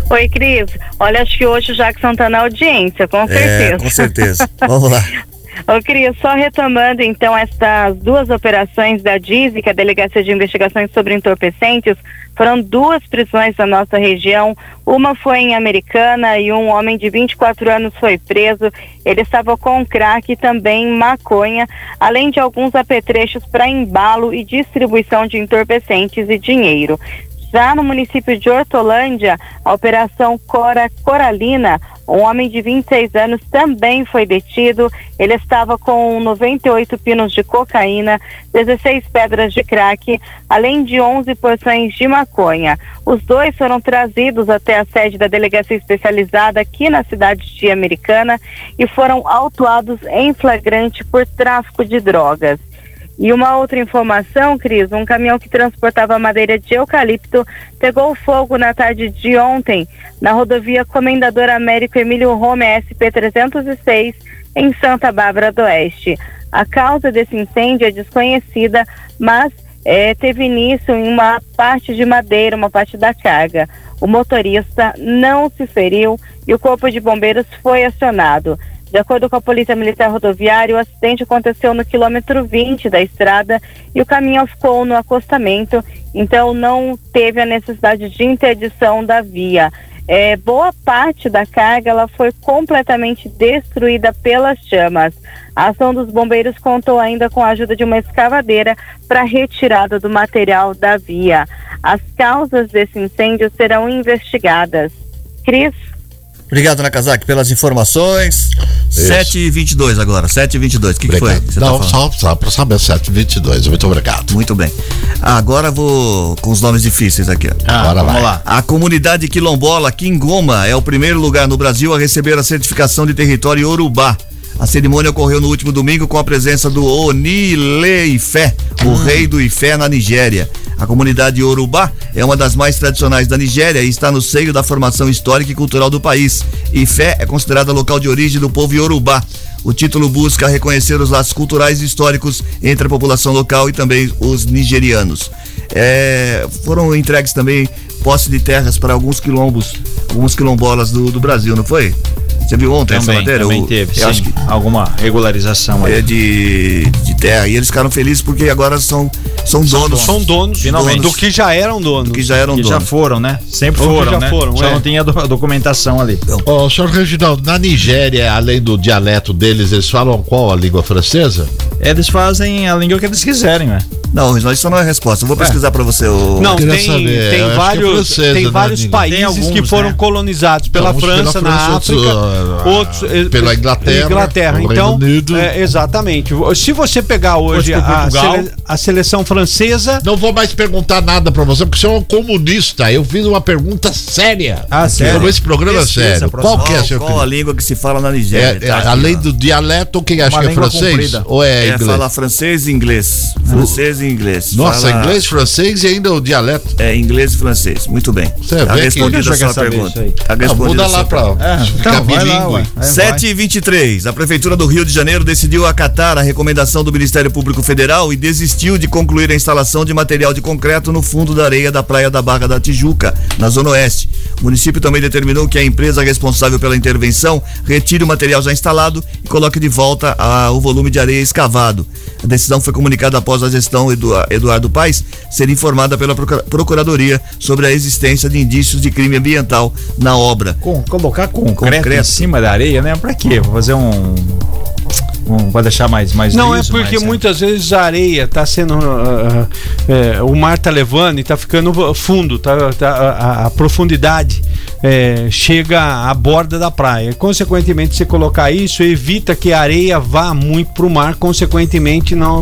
Oi, Cris. Olha, acho que hoje o Jackson tá na audiência, com É, certeza. com certeza. Vamos lá. <laughs> Ô, Cris, só retomando então estas duas operações da DISE, que é a Delegacia de Investigações sobre Entorpecentes, foram duas prisões na nossa região. Uma foi em Americana e um homem de 24 anos foi preso. Ele estava com crack e também maconha, além de alguns apetrechos para embalo e distribuição de entorpecentes e dinheiro. Já no município de Hortolândia, a Operação Cora Coralina, um homem de 26 anos também foi detido. Ele estava com 98 pinos de cocaína, 16 pedras de crack, além de 11 porções de maconha. Os dois foram trazidos até a sede da delegacia especializada aqui na cidade de Americana e foram autuados em flagrante por tráfico de drogas. E uma outra informação, Cris, um caminhão que transportava madeira de eucalipto pegou fogo na tarde de ontem na rodovia Comendador Américo Emílio Rome SP-306 em Santa Bárbara do Oeste. A causa desse incêndio é desconhecida, mas eh, teve início em uma parte de madeira, uma parte da carga. O motorista não se feriu e o corpo de bombeiros foi acionado. De acordo com a Polícia Militar Rodoviária, o acidente aconteceu no quilômetro 20 da estrada e o caminhão ficou no acostamento, então não teve a necessidade de interdição da via. É, boa parte da carga ela foi completamente destruída pelas chamas. A ação dos bombeiros contou ainda com a ajuda de uma escavadeira para retirada do material da via. As causas desse incêndio serão investigadas. Cris? Obrigado, Nakazaki, pelas informações. 7 e 22 agora, 7 e 22 O que, que foi? Obrigado. que tá Não, falando? só, só para saber, 722. Muito obrigado. Muito bem. Agora vou com os nomes difíceis aqui. ó. Ah, Bora vamos lá. lá. A comunidade quilombola Quingoma é o primeiro lugar no Brasil a receber a certificação de território Urubá. A cerimônia ocorreu no último domingo com a presença do Onile Ifé, o rei do Ifé na Nigéria. A comunidade Urubá é uma das mais tradicionais da Nigéria e está no seio da formação histórica e cultural do país. Ifé é considerada local de origem do povo Yorubá. O título busca reconhecer os laços culturais e históricos entre a população local e também os nigerianos. É, foram entregues também posse de terras para alguns quilombos, alguns quilombolas do, do Brasil, não foi? Você viu ontem essa Também, matéria? também O- teve, eu sim. acho que Alguma regularização é aí. de, de terra. E eles ficaram felizes porque agora são, são donos. São donos Finalmente. do que já eram donos. que já eram Que já donos. foram, né? Sempre Ou foram, já né? foram, Só é. não tinha do- documentação ali. Ô, senhor Reginaldo, na Nigéria, além do dialeto deles, eles falam qual a língua francesa? Eles fazem a língua que eles quiserem, né? Não, isso não é resposta. Eu vou pesquisar pra você. O... Não, tem, saber, tem é vários, francesa, tem né, vários países Tem alguns, que foram né? colonizados pela Alguns pela França, na França, outros, África, ah, outros eh, pela Inglaterra, Inglaterra. o Então, Reino Unido. é, exatamente. Se você pegar hoje a, sele- a seleção francesa, Não vou mais perguntar nada pra você, porque você é um comunista. Eu fiz uma pergunta séria. Ah, sério? Esse programa é sério. professor. Qual que é, Qual, senhor qual a língua que se fala na É, Nigéria? é, Tá aqui, além do dialeto, quem acha que é francês? comprida. Ou é, É, inglês? fala francês e inglês. Francês e inglês. Nossa, Fala- inglês, francês e ainda o dialeto. É, inglês e francês. Muito bem. Você Tá respondida a sua pergunta. Tá Ah, respondida muda a sua lá pra. É, então, vai lá, ué. É, 7 e 23 A Prefeitura do Rio de Janeiro decidiu acatar a recomendação do Ministério Público Federal e desistiu de concluir a instalação de material de concreto no fundo da areia da Praia da Barra da Tijuca, na Zona Oeste. O município também determinou que a empresa responsável pela intervenção retire o material já instalado e coloque de volta a- o volume de areia escavado. A decisão foi comunicada após a gestão Edu- Eduardo Paes ser informada pela Procura- Procuradoria sobre a existência de indícios de crime ambiental na obra. Com, colocar concreto, Concreto. em cima da areia, né? Pra quê? Pra fazer um. Um pra deixar mais, mais não é liso, porque mais, né? muitas vezes a areia tá sendo. ah, é, o mar tá levando e tá ficando fundo, tá, tá- a, a profundidade é, chega à borda da praia. Consequentemente, se colocar isso, evita que a areia vá muito pro mar, consequentemente não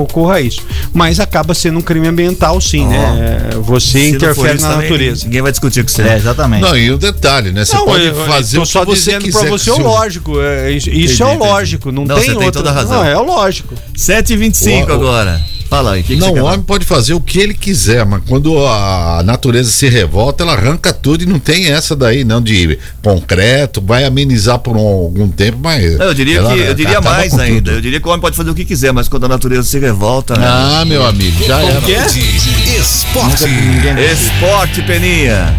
ocorra isso. Mas acaba sendo um crime ambiental, sim, Ó. né? É, Você Se interfere isso na também, natureza. Ninguém vai discutir com você. É, exatamente. Não, e o detalhe, né? Você Não, pode eu- eu fazer tô o que só você dizendo quiser. pra você o lógico. é, isso isso é o lógico. Não, Não, tem você tem outra. toda a razão. Não, é o lógico. 7h25 Ó, ó. agora. Fala aí, o que, que Não, o homem pode fazer o que ele quiser, mas quando a natureza se revolta, ela arranca tudo e não tem essa daí, não, de concreto, vai amenizar por um- algum tempo, mas. Não, eu diria, ela que, eu diria mais ainda. tudo. Eu diria que o homem pode fazer o que quiser, mas quando a natureza se revolta. né? Ah, meu amigo, já era. Esporte. Esporte, Peninha.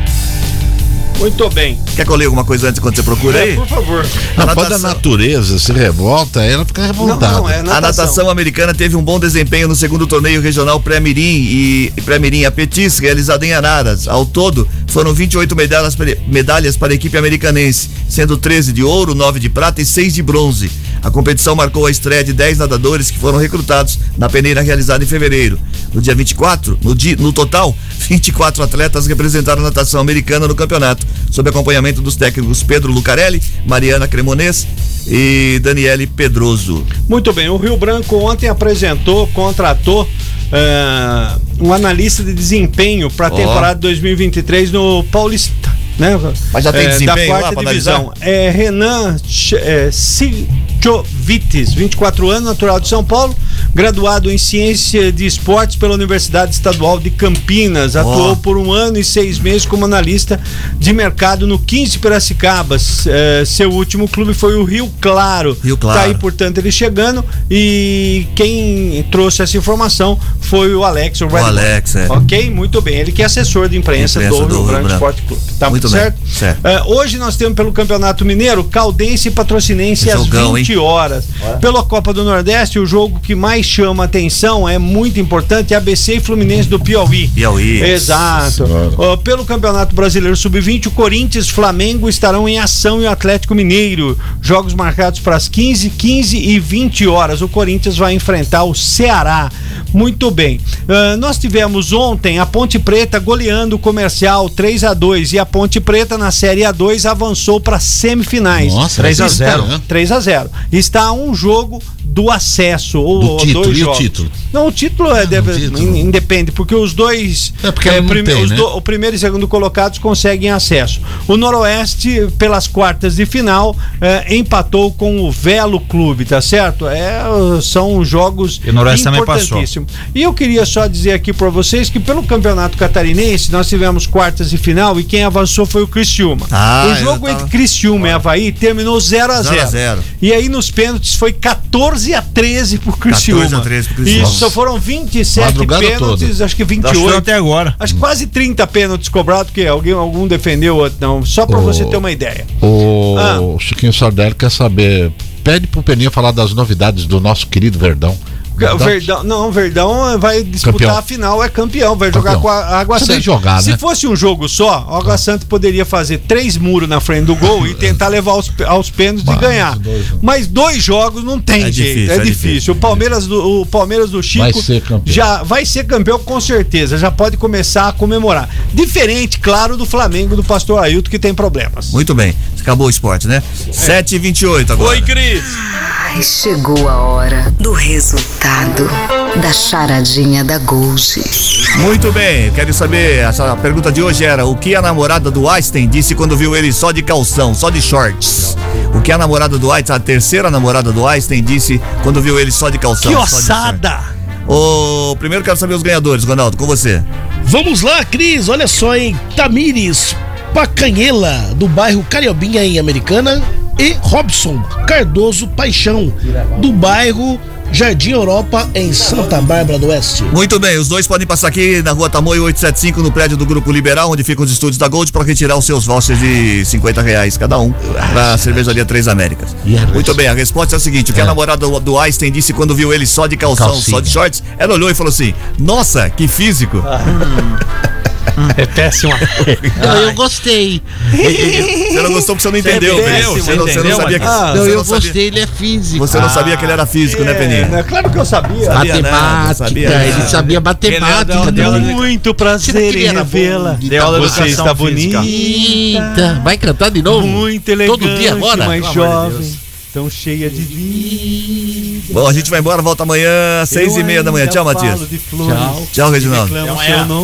Muito bem. Quer que eu leia alguma coisa antes quando você procura aí? Por favor. Não, A quando a natação- natureza se revolta, ela fica revoltada. Não, não, é A natação americana teve um bom desempenho no segundo torneio regional Pré-Mirim e Pré-Mirim Apetis, realizado em Araras. Ao todo, foram 28 medalhas, para- medalhas para a equipe americanense, sendo 13 de ouro, 9 de prata e 6 de bronze. A competição marcou a estreia de 10 nadadores que foram recrutados na peneira realizada em fevereiro. No dia 24, no, dia, no total, <laughs> 24 atletas representaram a natação americana no campeonato, sob acompanhamento dos técnicos Pedro Lucarelli, Mariana Cremonês e Daniele Pedroso. Muito bem, o Rio Branco ontem apresentou, contratou eh, um analista de desempenho para a Ó. temporada 2023 no Paulista. Né? Mas já tem Eh, desempenho da lá quarta pra divisão. É Renan é, Sijovites, 24 anos, natural de São Paulo, graduado em Ciência de Esportes pela Universidade Estadual de Campinas. Atuou por um ano e seis meses como analista de mercado no 15 Piracicabas. Eh, seu último clube foi o Rio Claro. Rio Claro. Tá aí, portanto, ele chegando e quem trouxe essa informação foi o Alex, o, Bull. Alex, é. Ok, muito bem. Ele que é assessor de imprensa, Imprensa do, do Rio Branco. Esporte Clube. Tá Muito muito bem, certo? certo. Eh, hoje nós temos pelo Campeonato Mineiro Caldense e Patrocinense Jogão, às 20 horas. Pela Copa do Nordeste, o jogo que mais chama atenção é muito importante é ABC e Fluminense do Piauí. Piauí. Exato. Ó, pelo Campeonato Brasileiro Sub-20, o Corinthians, Flamengo estarão em ação e o Atlético Mineiro. Jogos marcados para as 15, 15 e 20 horas. O Corinthians vai enfrentar o Ceará. Muito bem. Ah, nós tivemos ontem a Ponte Preta goleando o comercial 3 a 2 e a Ponte Preta na Série A2 avançou para semifinais. Nossa, 3 a Está, 0. né? 3 a 0 Está um jogo do acesso. Ou Do título, dois e o jogos. título? Não, o título é deve, título. in- independe, porque os dois. É porque não prime- tem, né? do- o primeiro e segundo colocados conseguem acesso. O Noroeste, pelas quartas de final, eh, empatou com o Velo Clube, tá certo? É, são jogos E o Noroeste também importantíssimos. E eu queria só dizer aqui para vocês que pelo Campeonato Catarinense nós tivemos quartas de final e quem avançou foi o Criciúma. Ah, o jogo tava- entre Criciúma e Havaí terminou 0 a 0 0 a 0. E aí nos pênaltis foi 14 a 13 pro Criciúma. 14 a 13 pro Criciúma. Isso, só foram 27 Madrugada pênaltis, toda. acho que Acho que 28. até agora. Acho que quase 30 pênaltis cobrados, porque alguém, algum defendeu, outro não. Só pra Ô. você ter uma ideia. O Ah. Chiquinho Sardelli quer saber. Pede pro Peninha falar das novidades do nosso querido Verdão. O Verdão, não, o Verdão vai disputar Campeão. a final, é campeão, vai jogar Campeão. com a Água Santa. jogar, Se né? fosse um jogo só, a Água Santa poderia fazer três muros na frente do gol e tentar levar aos, aos pênaltis e ganhar. dois. Mas dois jogos não tem É jeito, difícil, é, é difícil. difícil. O Palmeiras do, o Palmeiras do Chico Vai ser campeão. já vai ser campeão com certeza, já pode começar a comemorar. Diferente, claro, do Flamengo do Pastor Ailton que tem problemas. Muito bem. Acabou o esporte, né? 7 e 28 agora. Oi, Cris. Ai, chegou a hora do resultado da charadinha da Gold. Muito bem, quero saber, essa a pergunta de hoje era, o que a namorada do Einstein disse quando viu ele só de calção, só de shorts? O que a namorada do Einstein, a terceira namorada do Einstein disse quando viu ele só de calção? Que só de shorts? ossada! O primeiro quero saber os ganhadores, Ronaldo, com você. Vamos lá, Cris, olha só, hein? Tamires Pacanhela, do bairro Cariobinha, em Americana. E Robson Cardoso Paixão, do bairro Jardim Europa, em Santa Bárbara do Oeste. Muito bem, os dois podem passar aqui na rua Tamoio 875, no prédio do Grupo Liberal, onde ficam os estúdios da Gold, para retirar os seus vouchers de 50 reais cada um, para a cervejaria Três Américas. Muito bem, a resposta é a seguinte: o que a namorada do, do Einstein disse quando viu ele só de calção, Calcinha. só de shorts, ela olhou e falou assim: Nossa, que físico! <laughs> <laughs> É péssimo. Não, eu gostei. <laughs> Você não gostou porque você não entendeu, é péssimo, Você, não, você não sabia que. Você não, não eu sabia- gostei, ele é físico. Você não sabia que ele era físico, né, Peninha? É, claro que eu sabia. Sabia Matemática, sabia ele sabia matemática. É deu- da- Muito prazer em Deu aula de Você educação está física. bonita. Vai cantar de novo? Muito elegante, Todo dia agora? mais jovem, tão cheia de vida. Bom, a gente vai embora, volta amanhã, seis Eu e meia da manhã. Tchau, Matias. flores, Tchau, Reginaldo.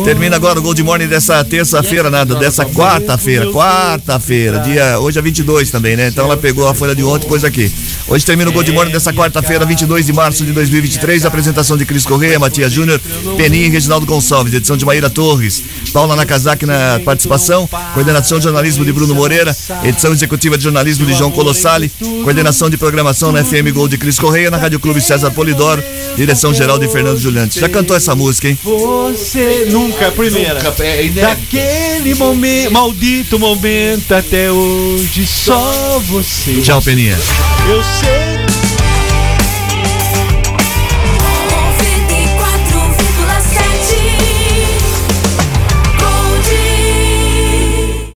Termina agora o Gold Morning dessa terça-feira, nada, dessa quarta-feira, quarta-feira, dia, hoje é 22 também, né? Então ela pegou a folha de ontem e pôs aqui. Hoje termina o Gold Morning dessa quarta-feira, 22 de março de 2023, apresentação de Cris Correia, Matias Júnior, Peninha e Reginaldo Gonçalves, edição de Maíra Torres, Paula Nakazaki na participação, coordenação de jornalismo de Bruno Moreira, edição executiva de jornalismo de João Colossali, coordenação de programação na FM Gold de Cris Correia, na Rádio Clube César Polidoro, direção geral de Fernando Juliante. Já cantou essa música, hein? Você nunca, é a primeira. Daquele momento, maldito momento até hoje, só você. Tchau, Peninha. Eu sei